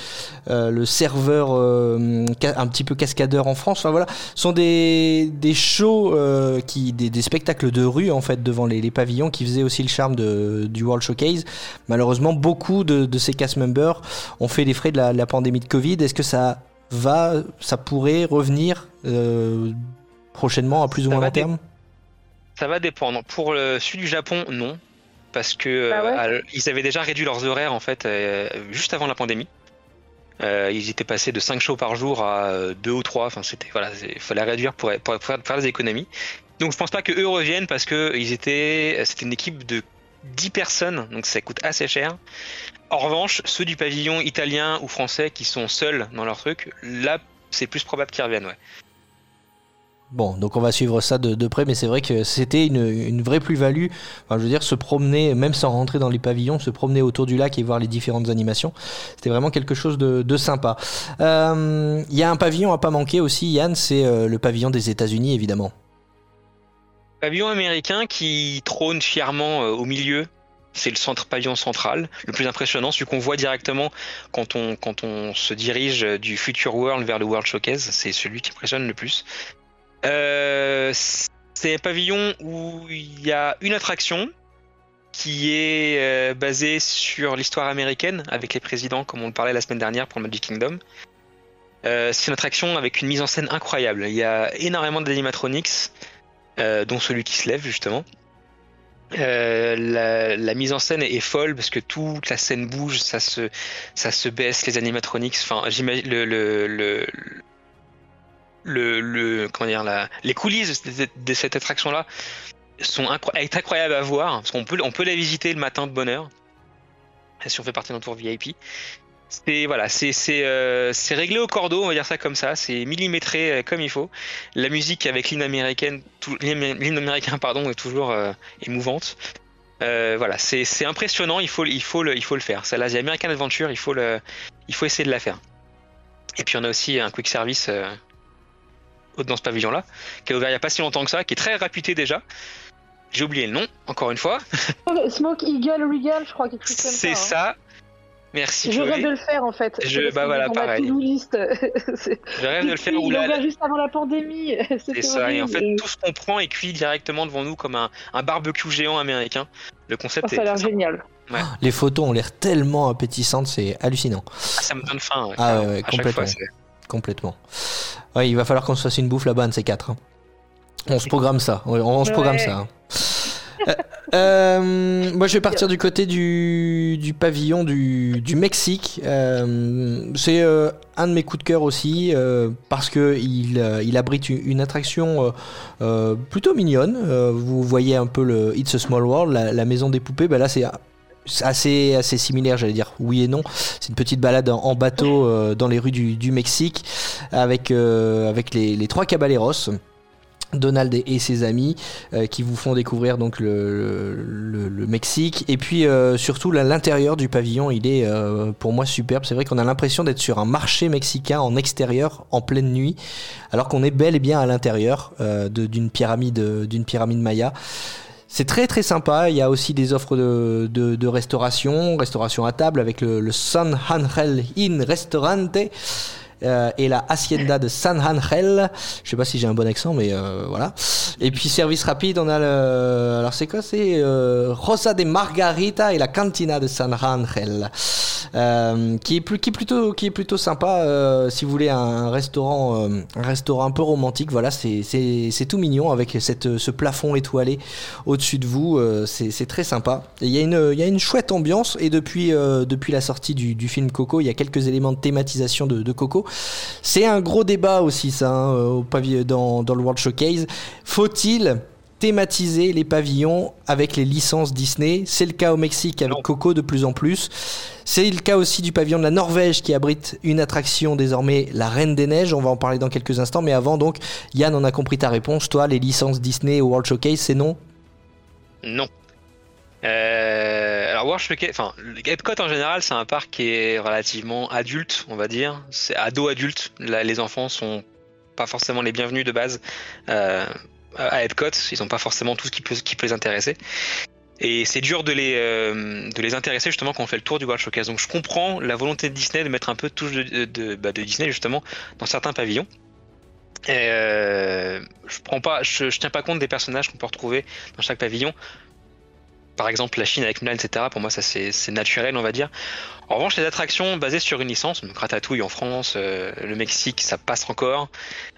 le serveur euh, un petit peu cascadeur en France. Enfin voilà, ce sont des, des shows euh, qui des, des spectacles de rue en fait devant les, les pavillons qui faisaient aussi le charme de, du World Showcase. Malheureusement, beaucoup de, de ces cast members ont fait les frais de la, la pandémie de Covid. Est-ce que ça va, ça pourrait revenir euh, prochainement à plus ou moins long terme? Ça va dépendre. Pour le celui du Japon, non. Parce que Ah ouais? euh, ils avaient déjà réduit leurs horaires en fait euh, juste avant la pandémie. Euh, ils étaient passés de 5 shows par jour à 2 ou 3. Enfin, c'était voilà, il fallait réduire pour, faire des économies. Donc je pense pas que eux reviennent parce que étaient, c'était une équipe de 10 personnes, donc ça coûte assez cher. En revanche, ceux du pavillon italien ou français qui sont seuls dans leur truc, là, c'est plus probable qu'ils reviennent. Bon, donc on va suivre ça de, près, mais c'est vrai que c'était une, vraie plus-value. Je veux dire, se promener, même sans rentrer dans les pavillons, se promener autour du lac et voir les différentes animations, c'était vraiment quelque chose de, sympa. Euh, Il y a un pavillon à pas manquer aussi, Yann, c'est euh, le pavillon des États-Unis, évidemment. Pavillon américain qui trône fièrement euh, au milieu. C'est le centre pavillon central, le plus impressionnant, celui qu'on voit directement quand on, quand on se dirige du Future World vers le World Showcase. C'est celui qui impressionne le plus. Euh, c'est un pavillon où il y a une attraction qui est euh, basée sur l'histoire américaine avec les présidents, comme on le parlait la semaine dernière pour le Magic Kingdom. Euh, c'est une attraction avec une mise en scène incroyable. Il y a énormément d'animatronics, euh, dont celui qui se lève justement. La, mise en scène est folle parce que toute la scène bouge, ça se, ça se baisse, les animatronics. Enfin, le, le, le, le, le- comment dire, la, les coulisses de, cette attraction-là sont incro- est incroyables à voir parce qu'on peut, on peut la visiter le matin de bonne heure si on fait partie d'un tour VIP. C'est voilà, c'est euh, réglé au cordeau, on va dire ça comme ça. C'est millimétré euh, comme il faut. La musique avec l'hymne américaine, l'hymne américain pardon, est toujours euh, émouvante. Euh, voilà, c'est impressionnant. Il faut il faut le il faut le faire. L'Asie American Adventure. Il faut le il faut essayer de la faire. Et puis on a aussi un quick service dans ce pavillon-là, qui a ouvert il n'y a pas si longtemps que ça, qui est très réputé déjà. J'ai oublié le nom, encore une fois. Smoke Eagle Regal, je crois, quelque chose comme ça. C'est hein. ça. Merci. Je rêve de le faire en fait. Je- bah voilà, pareil. Je rêve de le faire. Il où là- juste avant la pandémie. C'est ça, et en fait, tout ce qu'on prend est cuit directement devant nous comme un, un barbecue géant américain. Le Oh, concept ça a l'air est. génial. Les photos ont l'air tellement appétissantes, c'est hallucinant. Ah, ça me donne faim. ouais, Ah ouais, complètement. fois, Complètement. Ouais, il va falloir qu'on se fasse une bouffe là-bas, un de ces quatre. hein. On se programme ça. On, on se programme Ouais. ça. hein. Euh, euh, moi, je vais partir du côté du, du pavillon du, du Mexique. Euh, c'est un de mes coups de cœur aussi parce que il, il abrite une, une attraction plutôt mignonne. Vous voyez un peu le It's a Small World, la, la maison des poupées. Ben là, c'est assez, assez similaire, j'allais dire oui et non. C'est une petite balade en, bateau euh, dans les rues du, du Mexique avec, euh, avec les, trois caballeros. Donald et, ses amis euh, qui vous font découvrir donc le, le, Mexique et puis surtout l'intérieur du pavillon il est pour moi superbe c'est vrai qu'on a l'impression d'être sur un marché mexicain en extérieur en pleine nuit alors qu'on est bel et bien à l'intérieur d'une pyramide d'une pyramide maya c'est très très sympa. Il y a aussi des offres de, de, restauration, restauration à table avec le, le San Angel Inn Restaurante euh, et la Hacienda de San Angel. Je sais pas si j'ai un bon accent, mais euh, voilà. Et puis service rapide, on a le. Alors c'est quoi? C'est euh, Rosa de Margarita et la Cantina de San Angel, euh, qui est plus, qui est plutôt, qui est plutôt sympa. euh, si vous voulez un restaurant, un restaurant un peu romantique, voilà, c'est c'est tout mignon avec cette ce plafond étoilé au-dessus de vous. c'est très sympa. Il y a une, il y a une chouette ambiance et depuis, depuis la sortie du, du film Coco, il y a quelques éléments de thématisation de, de Coco. C'est un gros débat aussi, ça, hein, au pavi- dans, dans le World Showcase. Faut-il thématiser les pavillons avec les licences Disney? C'est le cas au Mexique avec Non. Coco de plus en plus. C'est le cas aussi du pavillon de la Norvège qui abrite une attraction désormais, la Reine des Neiges. On va en parler dans quelques instants, mais avant donc, Yann, on a compris ta réponse. Toi, les licences Disney au World Showcase, c'est non? Non. Euh, alors enfin, Epcot en général, c'est un parc qui est relativement adulte, on va dire. C'est ado adulte. Là, les enfants sont pas forcément les bienvenus de base euh, à Epcot. Ils ont pas forcément tout ce qui peut, les intéresser. Et c'est dur de les, euh, de les intéresser justement quand on fait le tour du World Showcase. Donc je comprends la volonté de Disney de mettre un peu de touche de, bah, Disney justement dans certains pavillons. Euh, je je tiens pas compte des personnages qu'on peut retrouver dans chaque pavillon. Par exemple, la Chine avec Mulan, etc. Pour moi, ça c'est naturel, on va dire. En revanche, les attractions basées sur une licence, donc Ratatouille en France, euh, le Mexique, ça passe encore.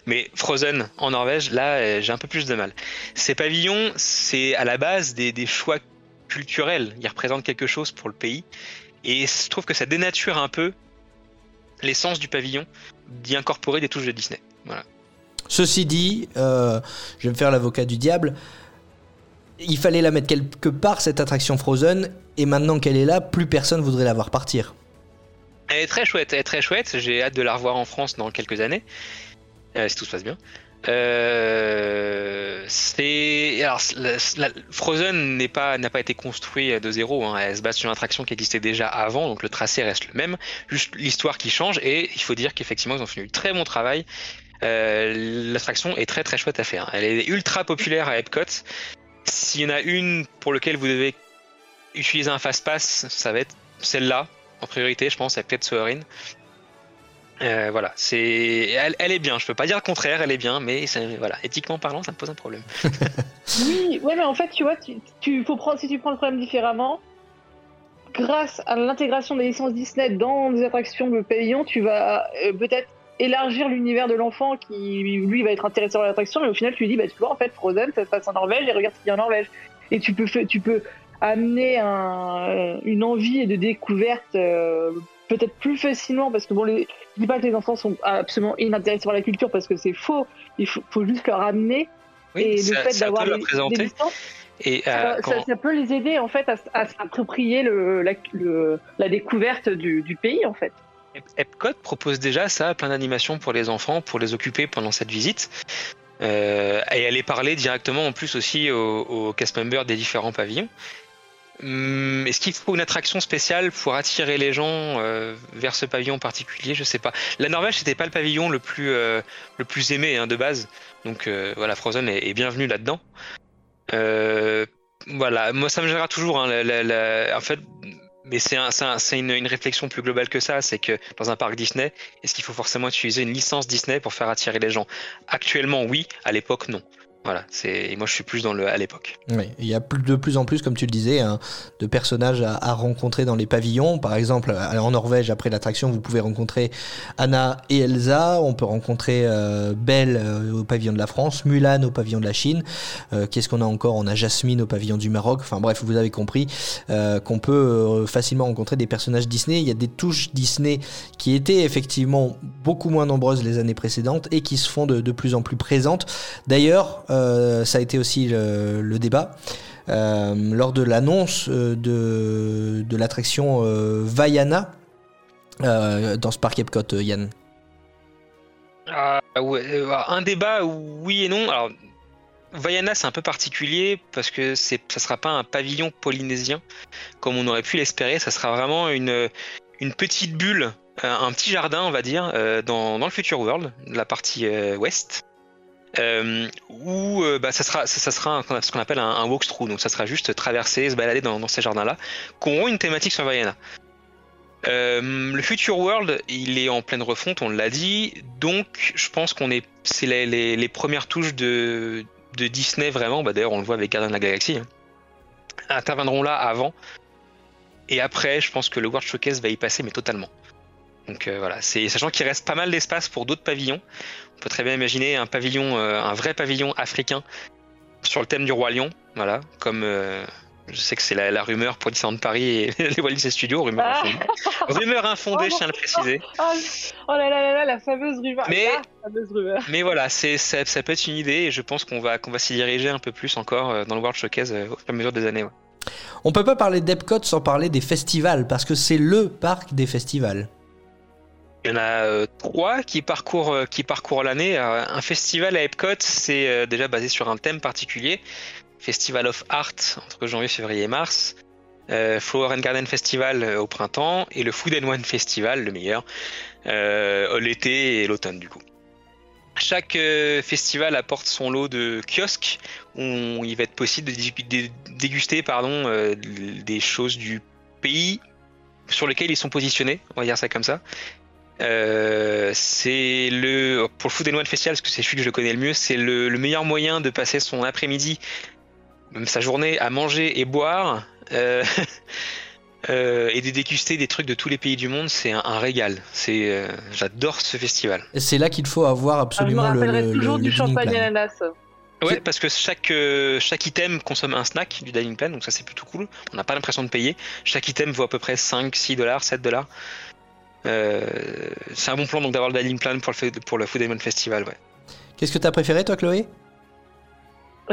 Mais Frozen en Norvège, là, euh, j'ai un peu plus de mal. Ces pavillons, c'est à la base des, choix culturels. Ils représentent quelque chose pour le pays. Et je trouve que ça dénature un peu l'essence du pavillon d'y incorporer des touches de Disney. Ceci dit, euh, je vais me faire l'avocat du diable. Il fallait la mettre quelque part, cette attraction Frozen, et maintenant qu'elle est là, plus personne voudrait la voir partir. Elle est très chouette, elle est très chouette. J'ai hâte de la revoir en France dans quelques années, euh, si tout se passe bien. Euh, c'est alors Frozen n'est pas n'a pas été construit de zéro. hein. Elle se base sur une attraction qui existait déjà avant, donc le tracé reste le même. Juste l'histoire qui change et il faut dire qu'effectivement ils ont fait du très bon travail. Euh, L'attraction est très très chouette à faire. Elle est ultra populaire à Epcot. S'il y en a une pour laquelle vous devez utiliser un fast pass, ça va être celle-là en priorité, je pense, avec peut-être Soarin. Voilà, c'est, elle, elle est bien. Je peux pas dire le contraire, elle est bien, mais voilà, éthiquement parlant, ça me pose un problème. Oui, ouais, mais en fait, tu vois, tu, tu faut si tu prends le problème différemment, grâce à l'intégration des licences Disney dans des attractions de pavillon, tu vas euh, peut-être élargir l'univers de l'enfant qui, lui, va être intéressé par l'attraction, mais au final, tu lui dis, bah, tu vois, en fait, Frozen, ça se passe en Norvège, et regarde ce qu'il y a en Norvège. Et tu peux, tu peux amener un, une envie de découverte euh, peut-être plus facilement, parce que bon, les, je dis pas que les enfants sont absolument inintéressés par la culture, parce que c'est faux. Il faut, faut juste leur amener et le fait d'avoir des, des Et euh, ça, quand- ça- ça peut les aider en fait à, s'approprier le, la, le- la découverte du, du pays en fait. Ep- Epcot propose déjà ça, plein d'animations pour les enfants, pour les occuper pendant cette visite. Euh, et aller parler directement en plus aussi aux, aux cast members des différents pavillons. Hum, Est-ce qu'il faut une attraction spéciale pour attirer les gens euh, vers ce pavillon particulier? Je sais pas. La Norvège c'était pas le pavillon le plus euh, le plus aimé hein, de base, donc euh, voilà Frozen est, est bienvenue là-dedans. Euh, voilà, moi ça me gênera toujours. hein, la- la- la- en fait, mais c'est un, un- une réflexion plus globale que ça. C'est que dans un parc Disney, est-ce qu'il faut forcément utiliser une licence Disney pour faire attirer les gens? Actuellement, oui. À l'époque, non. Voilà. C'est moi, je suis plus dans le à l'époque. Oui, il y a de plus en plus, comme tu le disais, hein, de personnages à, rencontrer dans les pavillons. Par exemple, euh, en Norvège, après l'attraction, vous pouvez rencontrer Anna et Elsa. On peut rencontrer euh, Belle euh, au pavillon de la France, Mulan au pavillon de la Chine. Qu'est-ce qu'on a encore? On a Jasmine au pavillon du Maroc. Enfin bref, vous avez compris qu'on peut facilement rencontrer des personnages Disney. Il y a des touches Disney qui étaient effectivement beaucoup moins nombreuses les années précédentes et qui se font de, plus en plus présentes. D'ailleurs, ça a été aussi le, débat. Euh, lors de l'annonce euh, de, de l'attraction euh, Vaiana euh, dans ce parc Epcot, euh, Yann. Ah, euh, un débat, oui et non. Alors, Vaiana, c'est un peu particulier parce que ça sera pas un pavillon polynésien comme on aurait pu l'espérer. Ça sera vraiment une, une petite bulle, un, petit jardin, on va dire, euh, dans, dans le Future World, la partie euh, ouest. Euh, où euh, bah, ça sera, ce qu'on appelle un, un walkthrough, donc ça sera juste traverser, se balader dans, ces jardins-là, qui auront une thématique sur Vaiana. Euh, le Future World, il est en pleine refonte, on l'a dit, donc je pense qu'on est, c'est les, premières touches de, Disney vraiment. Bah, D'ailleurs, on le voit avec Gardien de la Galaxie, hein, interviendront là avant, et après, je pense que le World Showcase va y passer, mais totalement. Donc euh, voilà, c'est sachant qu'il reste pas mal d'espace pour d'autres pavillons. On peut très bien imaginer un pavillon, euh, un vrai pavillon africain sur le thème du roi lion, voilà, comme euh, je sais que c'est la, la rumeur pour Disneyland Paris et les Walt Disney Studios, rumeur Ah. infondée. Rumeur infondée, je tiens à le préciser. Oh, oh là là là là, la fameuse rumeur. Mais- La fameuse rumeur. Mais voilà, c'est ça, ça peut être une idée et je pense qu'on va qu'on va s'y diriger un peu plus encore dans le World Showcase au fur et à mesure des années. ouais. On peut pas parler d'Epcot sans parler des festivals, parce que c'est le parc des festivals. Il y en a euh, trois qui parcourent euh, l'année. Euh, un festival à Epcot, c'est déjà basé sur un thème particulier. Festival of Art entre janvier, février et mars. Flower and Garden Festival au printemps et le Food and Wine Festival, le meilleur, l'été et l'automne du coup. Chaque festival apporte son lot de kiosques où il va être possible de dé- dé- déguster pardon, des choses du pays sur lesquels ils sont positionnés, on va dire ça comme ça. Euh, c'est le pour le Food and Wine Festival, parce que c'est celui que je connais le mieux, c'est le, le meilleur moyen de passer son après-midi, même sa journée, à manger et boire. euh, euh, et de déguster des trucs de tous les pays du monde, c'est un, un régal. C'est, euh, j'adore ce festival. Et C'est là qu'il faut avoir Ah, je me absolument le, rappellerai le- toujours le du champagne plan. ananas. Ouais, parce que chaque, euh, chaque item consomme un snack du dining plan, donc ça c'est plutôt cool. On n'a pas l'impression de payer. Chaque item vaut à peu près 5, 6 dollars, 7 dollars. Euh, c'est un bon plan donc d'avoir le dining plan pour le, pour le Food Wine Festival, ouais. Qu'est-ce que t'as préféré, toi, Chloé?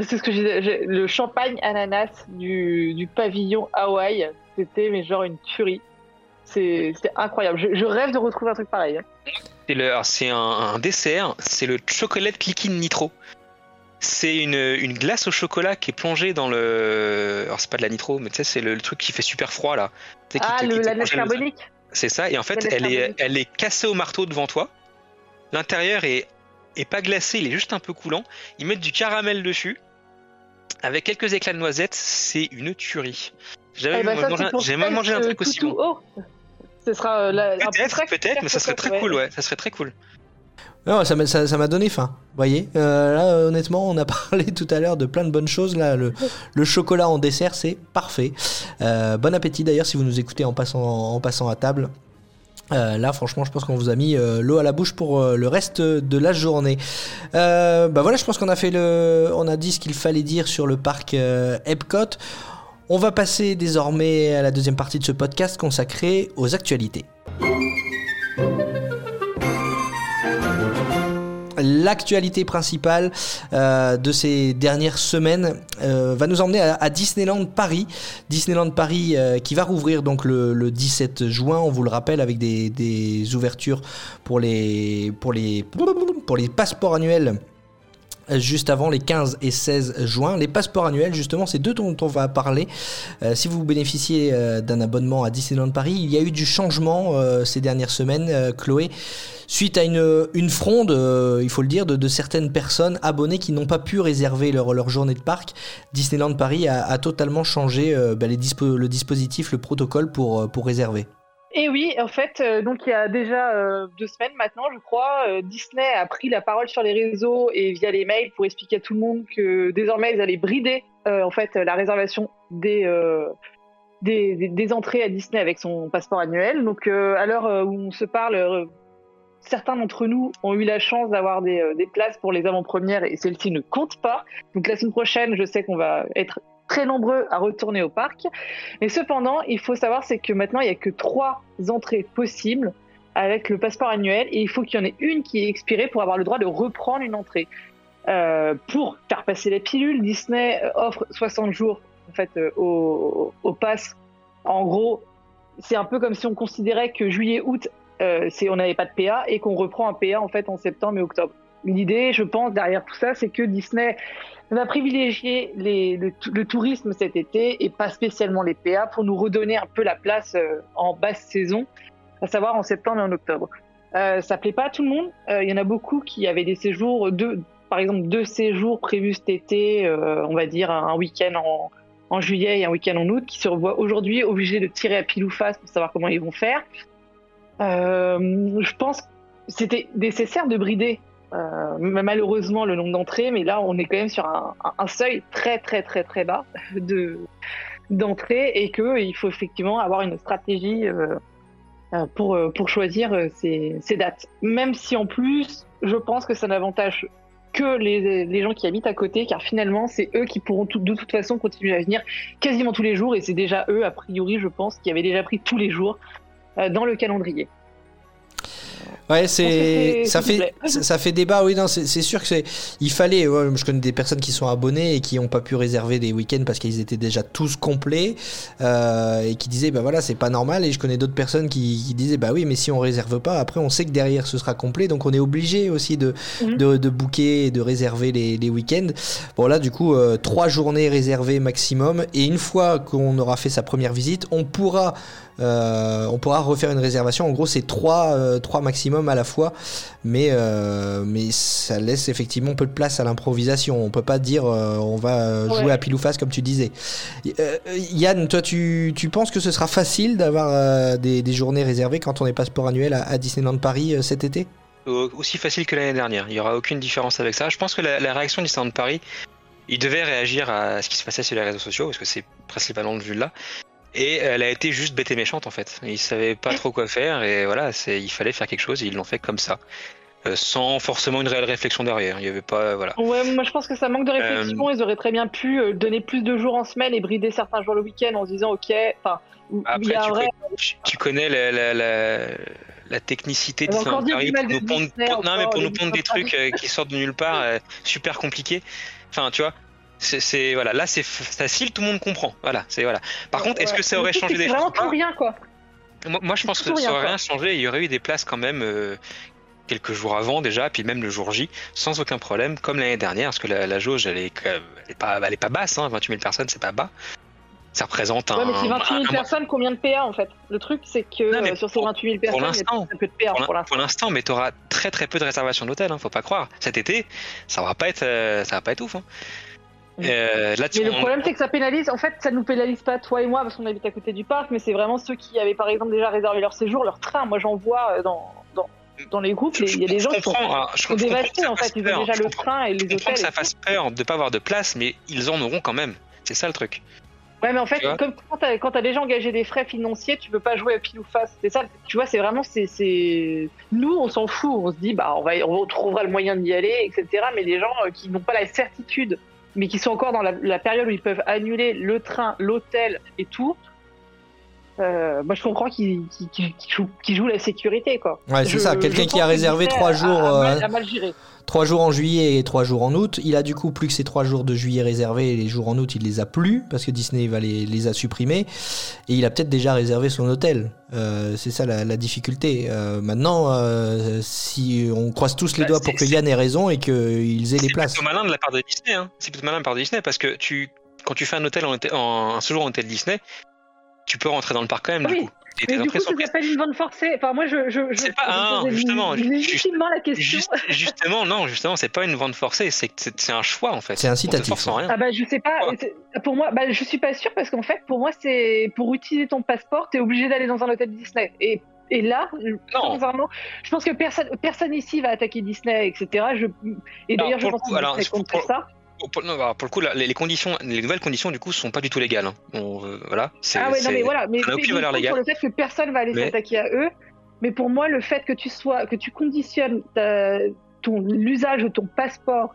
C'est ce que j'ai Le champagne ananas du, du pavillon Hawaï, c'était mais genre une tuerie. C'est c'est incroyable. Je, je rêve de retrouver un truc pareil. hein. C'est le- alors, c'est un, un dessert, c'est le chocolate liquide nitro. C'est une, une glace au chocolat qui est plongée dans le. Alors, c'est pas de la nitro, mais tu sais, c'est le, le truc qui fait super froid là. Tu sais, qui Ah, te- le, la le- carbonique C'est ça, et en fait, elle est, elle est cassée au marteau devant toi. L'intérieur est, est pas glacé, il est juste un peu coulant. Ils mettent du caramel dessus. Avec quelques éclats de noisettes, c'est une tuerie. J'avais Eh ben, mangé, j'ai même un truc euh, aussi bon. Ce sera euh, la, Peut-être, mais ça serait très ouais. cool, ouais. Ça serait très cool. Non, ça m'a donné faim. Vous voyez Euh, Là, honnêtement, on a parlé tout à l'heure de plein de bonnes choses. Là, le, chocolat en dessert, c'est parfait. Euh, bon appétit d'ailleurs si vous nous écoutez en passant, à table. Euh, là, franchement, je pense qu'on vous a mis l'eau à la bouche pour le reste de la journée. Bah voilà, je pense qu'on a fait le, on a dit ce qu'il fallait dire sur le parc Epcot. On va passer désormais à la deuxième partie de ce podcast consacré aux actualités. L'actualité principale euh, de ces dernières semaines euh, va nous emmener à, Disneyland Paris. Disneyland Paris euh, qui va rouvrir donc le, le 17 juin, on vous le rappelle, avec des, des ouvertures pour les, pour les, pour les passeports annuels juste avant les 15 et 16 juin. Les passeports annuels, justement, c'est deux dont on va parler. Euh, si vous bénéficiez euh, d'un abonnement à Disneyland Paris, il y a eu du changement euh, ces dernières semaines, Chloé, suite à une, fronde, il faut le dire, de, certaines personnes abonnées qui n'ont pas pu réserver leur, journée de parc. Disneyland Paris a, totalement changé dispo- le dispositif, le protocole pour réserver. Et oui, en fait, euh, donc il y a déjà euh, deux semaines maintenant, je crois, euh, Disney a pris la parole sur les réseaux et via les mails pour expliquer à tout le monde que désormais ils allaient brider en fait la réservation des, des, entrées à Disney avec son passeport annuel. Donc à l'heure où on se parle, certains d'entre nous ont eu la chance d'avoir des, des places pour les avant-premières et celles-ci ne comptent pas. Donc la semaine prochaine, je sais qu'on va être très nombreux à retourner au parc. Mais cependant, il faut savoir c'est que maintenant il n'y a que trois entrées possibles avec le passeport annuel et il faut qu'il y en ait une qui est expirée pour avoir le droit de reprendre une entrée. Euh, pour faire passer la pilule, Disney euh, offre 60 jours en fait euh, au, au pass. En gros, c'est un peu comme si on considérait que juillet-août, on n'avait pas de PA et qu'on reprend un PA en fait en septembre et octobre. L'idée, je pense, derrière tout ça, c'est que Disney va privilégier le, tourisme cet été et pas spécialement les PA pour nous redonner un peu la place euh, en basse saison, à savoir en septembre et en octobre. Euh, ça plaît pas à tout le monde. Euh, Il y en a beaucoup qui avaient des séjours, par exemple deux séjours prévus cet été, euh, on va dire un week-end en, juillet et un week-end en août, qui se revoient aujourd'hui obligés de tirer à pile ou face pour savoir comment ils vont faire. Je pense que c'était nécessaire de brider euh, malheureusement le nombre d'entrées, mais là on est quand même sur un, seuil très très très très bas de d'entrée et que il faut effectivement avoir une stratégie euh, euh, pour choisir ces, dates. Même si en plus, je pense que ça n'avantage que les, gens qui habitent à côté, car finalement c'est eux qui pourront de toute façon continuer à venir quasiment tous les jours et c'est déjà eux a priori, je pense, qui avaient déjà pris tous les jours dans le calendrier. Ouais, c'est ça fait ça, fait débat. Oui, non, c'est c'est sûr que c'est il fallait. ouais, je connais des personnes qui sont abonnées et qui n'ont pas pu réserver des week-ends parce qu'ils étaient déjà tous complets euh, et qui disaient bah voilà c'est pas normal. Et je connais d'autres personnes qui, qui disaient bah oui mais si on réserve pas après on sait que derrière ce sera complet donc on est obligé aussi de Mhm. de, de booker et de réserver les, les week-ends. Bon là du coup euh, trois journées réservées maximum et une fois qu'on aura fait sa première visite on pourra euh, on pourra refaire une réservation. En gros, c'est trois, euh, trois maximum à la fois, mais, euh, mais ça laisse effectivement peu de place à l'improvisation. On peut pas dire euh, on va jouer Ouais. à pile ou face comme tu disais. Euh, Yann, toi, tu, tu penses que ce sera facile d'avoir euh, des, des journées réservées quand on est passeport annuel à, à Disneyland Paris euh, cet été? Au- Aussi facile que l'année dernière. Il n'y aura aucune différence avec ça. Je pense que la, la réaction du Disneyland Paris, il devait réagir à ce qui se passait sur les réseaux sociaux, parce que c'est principalement le vu là. Et elle a été juste bête et méchante en fait. Ils savaient pas trop quoi faire et voilà, c'est il fallait faire quelque chose et ils l'ont fait comme ça. Euh, sans forcément une réelle réflexion derrière. Il y avait pas voilà. Ouais, moi je pense que ça manque de réflexion. Ils auraient très bien pu euh, donner plus de jours en semaine et brider certains jours le week-end en se disant ok. Enfin, il Après, y a un tu, vrai. tu- connais la, la, la, la technicité de mal pour nous pondre, non, mais pour nous pondre des trucs euh, qui sortent de nulle part, euh, super compliqués. Enfin, tu vois, c'est- voilà, là c'est facile, tout le monde comprend. Voilà, c'est voilà. Par contre, est-ce que ça aurait changé des choses? vraiment tout rien quoi. moi, moi, je pense que ça aurait rien changé. Il y aurait eu des places quand même euh, quelques jours avant déjà, puis même le jour J, sans aucun problème, comme l'année dernière, parce que la, la jauge, elle est, elle pas, elle est pas basse. Hein, 28 000 personnes, c'est pas bas. Ça représente un. Ouais, mais c'est 28 000 un- un- personnes, combien de PA en fait? Le truc c'est que Non, euh, sur ces pour- 28 000 personnes, il y a très peu de PA pour pour pour l'instant, mais tu auras très très peu de réservations d'hôtel, hein, faut pas croire. Cet été, ça va pas être, euh, ça va pas être ouf. hein. Mm. Euh, là, Mais le on- problème, c'est que ça pénalise. En fait, ça nous pénalise pas toi et moi parce qu'on habite à côté du parc, mais c'est vraiment ceux qui avaient par exemple déjà réservé leur séjour, leur train. Moi, j'en vois euh, dans, dans, dans les groupes, je- il y a des je gens qui sont, hein, je sont que dévastés en fait. Ils ont déjà je le train et les Je comprends hôtels. que ça fasse peur de pas avoir de place, mais ils en auront quand même. C'est ça le truc. Ouais, mais en fait, comme quand t'as déjà engagé des frais financiers, tu peux pas jouer à pile ou face. C'est ça. Tu vois, c'est vraiment c'est nous, on s'en fout. On se dit bah on va on trouvera le moyen d'y aller, etc. Mais les gens euh, qui n'ont pas la certitude, mais qui sont encore dans la, période où ils peuvent annuler le train, l'hôtel et tout. Euh, moi, je comprends qu'il joue, la sécurité, quoi. Ouais, c'est ça. Quelqu'un qui a réservé trois jours, mal, euh, a mal géré. Trois jours en juillet et trois jours en août. Il a du coup plus que ces trois jours de juillet réservés et les jours en août, il les a plus parce que Disney va les, les a supprimés. Et il a peut-être déjà réservé son hôtel. Euh, c'est ça la, la difficulté. Euh, maintenant, euh, si on croise tous les Bah, doigts c'est- pour que c'est- Yann ait raison et qu'ils aient les C'est places. plutôt malin de la part de Disney. Hein. C'est plutôt malin de la part de Disney parce que tu, quand tu fais un hôtel en, en- un séjour en hôtel Disney, tu peux rentrer dans le parc quand même. Oui. Du coup. Et Mais du coup, ça s'appelle une vente forcée. Enfin, moi, je. je, je C'est pas je un, posais justement, ju- légitimement la question. Juste- justement, non, justement, c'est pas une vente forcée, c'est un choix en fait. C'est incitatif, force en rien. Ah bah je sais pas, pour moi, bah, je suis pas sûre parce qu'en fait pour moi c'est pour utiliser ton passeport t'es obligé d'aller dans un hôtel Disney et et là, Non. sincèrement, je pense que personne, personne ici va attaquer Disney, etc. Je, et d'ailleurs, je pense que alors, pour- pour- ça. Pour, pour- non, bah, pour le coup, là, les, les conditions, les nouvelles conditions du coup sont pas du tout légales. hein. On, euh, voilà. Ah ouais, non mais voilà, mais aucune valeur légale. pour le fait que personne va aller Mais- s'attaquer à eux. Mais pour moi, le fait que tu sois, que tu conditionnes ta- ton l'usage de ton passeport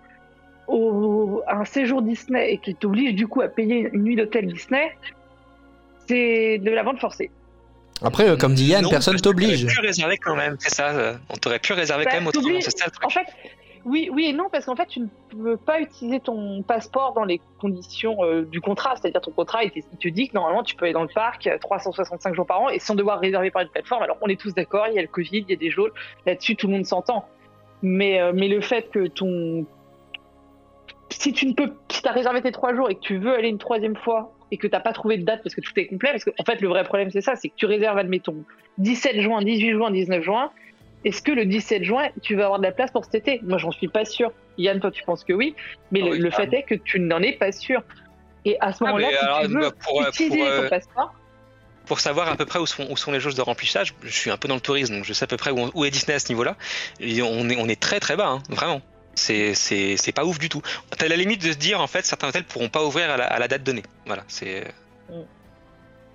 au, à un séjour Disney et qui t'oblige du coup à payer une nuit d'hôtel Disney, c'est de la vente forcée. Après, euh, comme dit Yann, Non, personne t'oblige. t'aurais pu réserver quand même, c'est ça. euh, On t'aurait pu réserver Bah, quand même autrement, ça. En fait, oui, oui et non, parce qu'en fait, tu ne peux pas utiliser ton passeport dans les conditions euh, du contrat. C'est-à-dire, ton contrat, il te, dit que normalement, tu peux aller dans le parc euh, 365 jours par an et sans devoir réserver par une plateforme. Alors, on est tous d'accord, il y a le Covid, il y a des jours là-dessus, tout le monde s'entend. Mais, euh, mais le fait que ton. Si tu ne peux. Si as réservé tes trois jours et que tu veux aller une troisième fois et que tu n'as pas trouvé de date parce que tout est complet, parce qu'en en fait, le vrai problème, c'est ça c'est que tu réserves, admettons, 17 juin, 18 juin, 19 juin. Est-ce que le 17 juin, tu vas avoir de la place pour cet été? Moi, j'en suis pas sûr. Yann, toi, tu penses que oui, mais Ah le, oui, le carrément. fait est que tu n'en es pas sûr. Et à ce Ah, moment-là, si tu veux pour, euh, utiliser pour, euh, ton passeport, Pour savoir à peu près où sont, où sont les jauges de remplissage, je suis un peu dans le tourisme, donc je sais à peu près où, où est Disney à ce niveau-là. Et on est, on est très très bas, hein, vraiment. C'est, pas ouf du tout. T'as la limite de se dire, en fait, certains hôtels pourront pas ouvrir à la, à la date donnée. Voilà, c'est.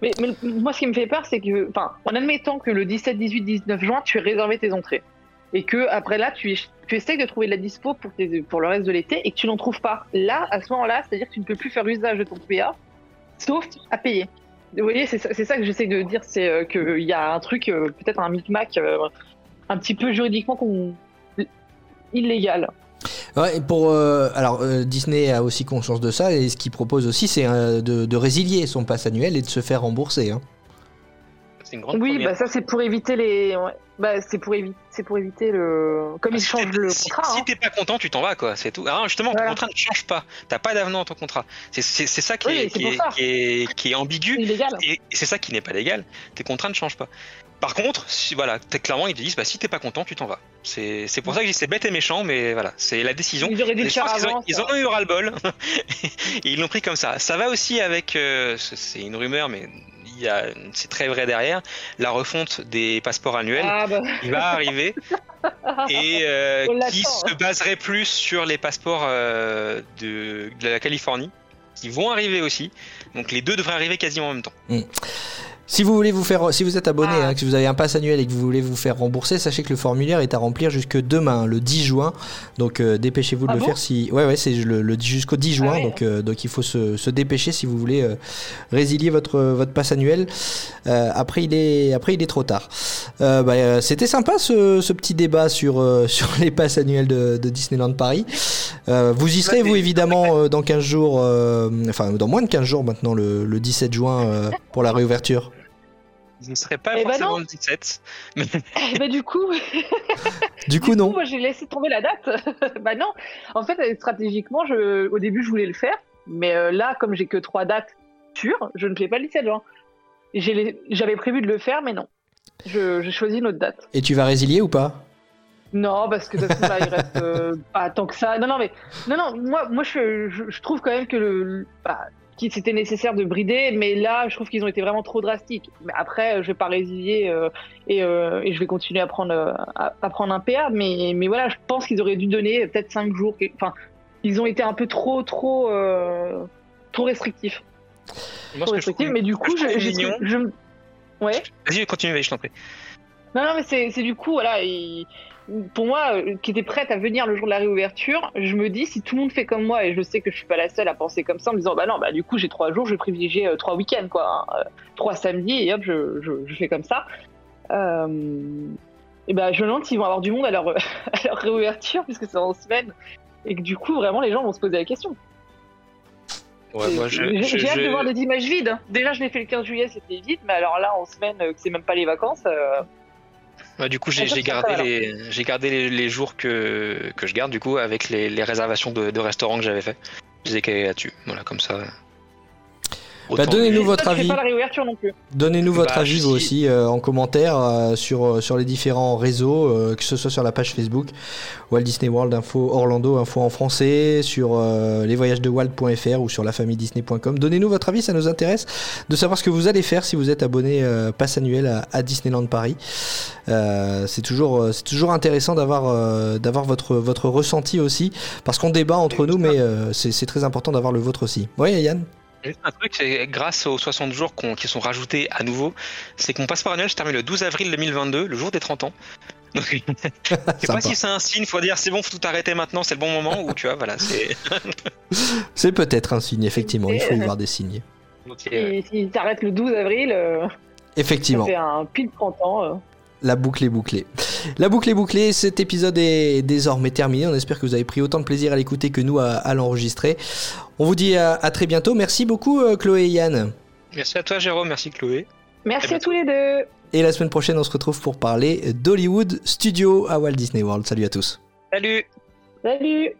Mais, mais moi, ce qui me fait peur, c'est que, enfin, en admettant que le 17, 18, 19 juin, tu aies réservé tes entrées, et que après là, tu, tu essayes de trouver de la dispo pour, tes- pour le reste de l'été, et que tu n'en trouves pas. Là, à ce moment-là, c'est-à-dire que tu ne peux plus faire usage de ton PA, sauf à payer. Vous voyez, c'est ça, ça que j'essaie de dire, c'est euh, qu'il y a un truc, euh, peut-être un micmac, euh, un petit peu juridiquement illégal. Ouais, et pour euh, alors euh, Disney a aussi conscience de ça et ce qu'il propose aussi c'est euh, de, résilier son pass annuel et de se faire rembourser. hein. C'est une grande Oui, première. bah ça c'est pour éviter les. ouais. Bah c'est pour éviter, c'est pour éviter le. Comme Ah, ils si changent le si, contrat. si hein. t'es pas content, tu t'en vas, quoi. C'est tout. Alors justement, Voilà. ton contrat ne change pas. T'as pas d'avenant dans ton contrat. C'est, ça qui, est, c'est qui, pour est, ça. qui, est, qui est ambigu. C'est. Et, ça qui n'est pas légal. Tes contrats ne changent pas. Par contre, si, voilà, clairement, ils te disent, bah, si t'es pas content, tu t'en vas. C'est, pour ça que je dis c'est bête et méchant, mais voilà, c'est la décision. Ils auraient dû faire ont- ils, en ont eu ras le bol et ils l'ont pris comme ça. Ça va aussi avec, euh, c'est une rumeur, mais il y a, c'est très vrai derrière, la refonte des passeports annuels Ah bah. qui va arriver et euh, On qui se baserait plus sur les passeports euh, de, de la Californie, qui vont arriver aussi. Donc les deux devraient arriver quasiment en même temps. Si vous voulez vous faire, si vous êtes abonné, Ah. hein, que vous avez un pass annuel et que vous voulez vous faire rembourser, sachez que le formulaire est à remplir jusque demain, le 10 juin. Donc euh, dépêchez-vous de Ah le bon faire si. Ouais ouais, c'est le, le jusqu'au 10 juin. Ah ouais. Donc euh, donc il faut se, se dépêcher si vous voulez euh, résilier votre votre pass annuel. Euh, après il est après il est trop tard. Euh, bah, euh, C'était sympa ce, ce petit débat sur euh, sur les passes annuels de, de Disneyland Paris. Euh, vous y serez Ouais, vous évidemment euh, dans 15 jours, euh, enfin dans moins de 15 jours maintenant le, le 17 juin euh, pour la réouverture. Je ne serais pas Eh ben forcément non. le 17. Mais Eh bah du coup, Du coup du non. coup, moi j'ai laissé tomber la date. bah non. En fait, euh, stratégiquement, je, au début, je voulais le faire, mais euh, là, comme j'ai que trois dates sûres, je ne fais pas le 17 juin. J'avais prévu de le faire, mais non. Je, j'ai choisi une autre date. Et tu vas résilier ou pas? Non, parce que de toute façon, là, il reste euh, pas tant que ça. Non, non, mais non, non. Moi, moi, je, je, je trouve quand même que le, le- bah, qu'il c'était nécessaire de brider, mais là, je trouve qu'ils ont été vraiment trop drastiques. Mais après, je vais pas résilier euh, et, euh, et je vais continuer à prendre euh, à, à prendre un PA. Mais, mais voilà, je pense qu'ils auraient dû donner peut-être 5 jours. Enfin, ils ont été un peu trop, trop, euh, trop restrictifs. moi, Trop je restrictifs. Mais du coup, je je, je, je- ouais. Vas-y, continue, je t'en prie. Non, non, mais c'est c'est du coup, voilà, ils, pour moi, euh, qui était prête à venir le jour de la réouverture, je me dis si tout le monde fait comme moi et je sais que je suis pas la seule à penser comme ça en me disant bah non bah du coup j'ai trois jours, je vais privilégier euh, trois week-ends quoi, hein, euh, trois samedis et hop je, je, je fais comme ça. Euh, et ben je me demande s'ils vont avoir du monde à leur, à leur réouverture puisque c'est en semaine et que du coup vraiment les gens vont se poser la question. Ouais, moi, je- J'ai j'ai hâte de voir des images vides. Déjà je l'ai fait le 15 juillet, c'était vide, mais alors là en semaine que c'est même pas les vacances. Ouais, du coup, j'ai gardé, les, j'ai gardé les, les jours que, que je garde, du coup, avec les, les réservations de, de restaurants que j'avais fait. Je les ai calés là-dessus. Voilà, comme ça. Bah, donnez-nous votre avis. pas la réouverture non plus. Donnez-nous votre Bah, avis aussi euh, en commentaire euh, sur, sur les différents réseaux, euh, que ce soit sur la page Facebook Walt Disney World Info Orlando Info en français, sur euh, lesvoyagesdewalt.fr ou sur lafamille-disney.com. Donnez-nous votre avis, ça nous intéresse de savoir ce que vous allez faire si vous êtes abonné euh, pass annuel à, à Disneyland Paris. Euh, c'est toujours, euh, c'est toujours intéressant d'avoir euh, d'avoir votre, votre ressenti aussi, parce qu'on débat entre nous, mais euh, c'est c'est très important d'avoir le vôtre aussi. Oui, Yann? Juste un truc, c'est grâce aux 60 jours qui sont rajoutés à nouveau, c'est que mon passeport annuel se termine le 12 avril 2022, le jour des 30 ans. Donc, je sais pas si c'est un signe, faut dire c'est bon, faut tout arrêter maintenant, c'est le bon moment, ou tu vois, voilà, c'est. C'est peut-être un signe, effectivement, il faut y voir des signes. Euh, s'il s'arrête le 12 avril, euh, ça Effectivement. fait un pile 30 ans. euh. La boucle est bouclée. La boucle est bouclée, cet épisode est désormais terminé. On espère que vous avez pris autant de plaisir à l'écouter que nous à, à l'enregistrer. On vous dit à, à très bientôt. Merci beaucoup euh, Chloé et Yann. Merci à toi, Jérôme, merci Chloé. Merci à tous les deux. Et la semaine prochaine, on se retrouve pour parler d'Hollywood Studio à Walt Disney World. Salut à tous. Salut! Salut.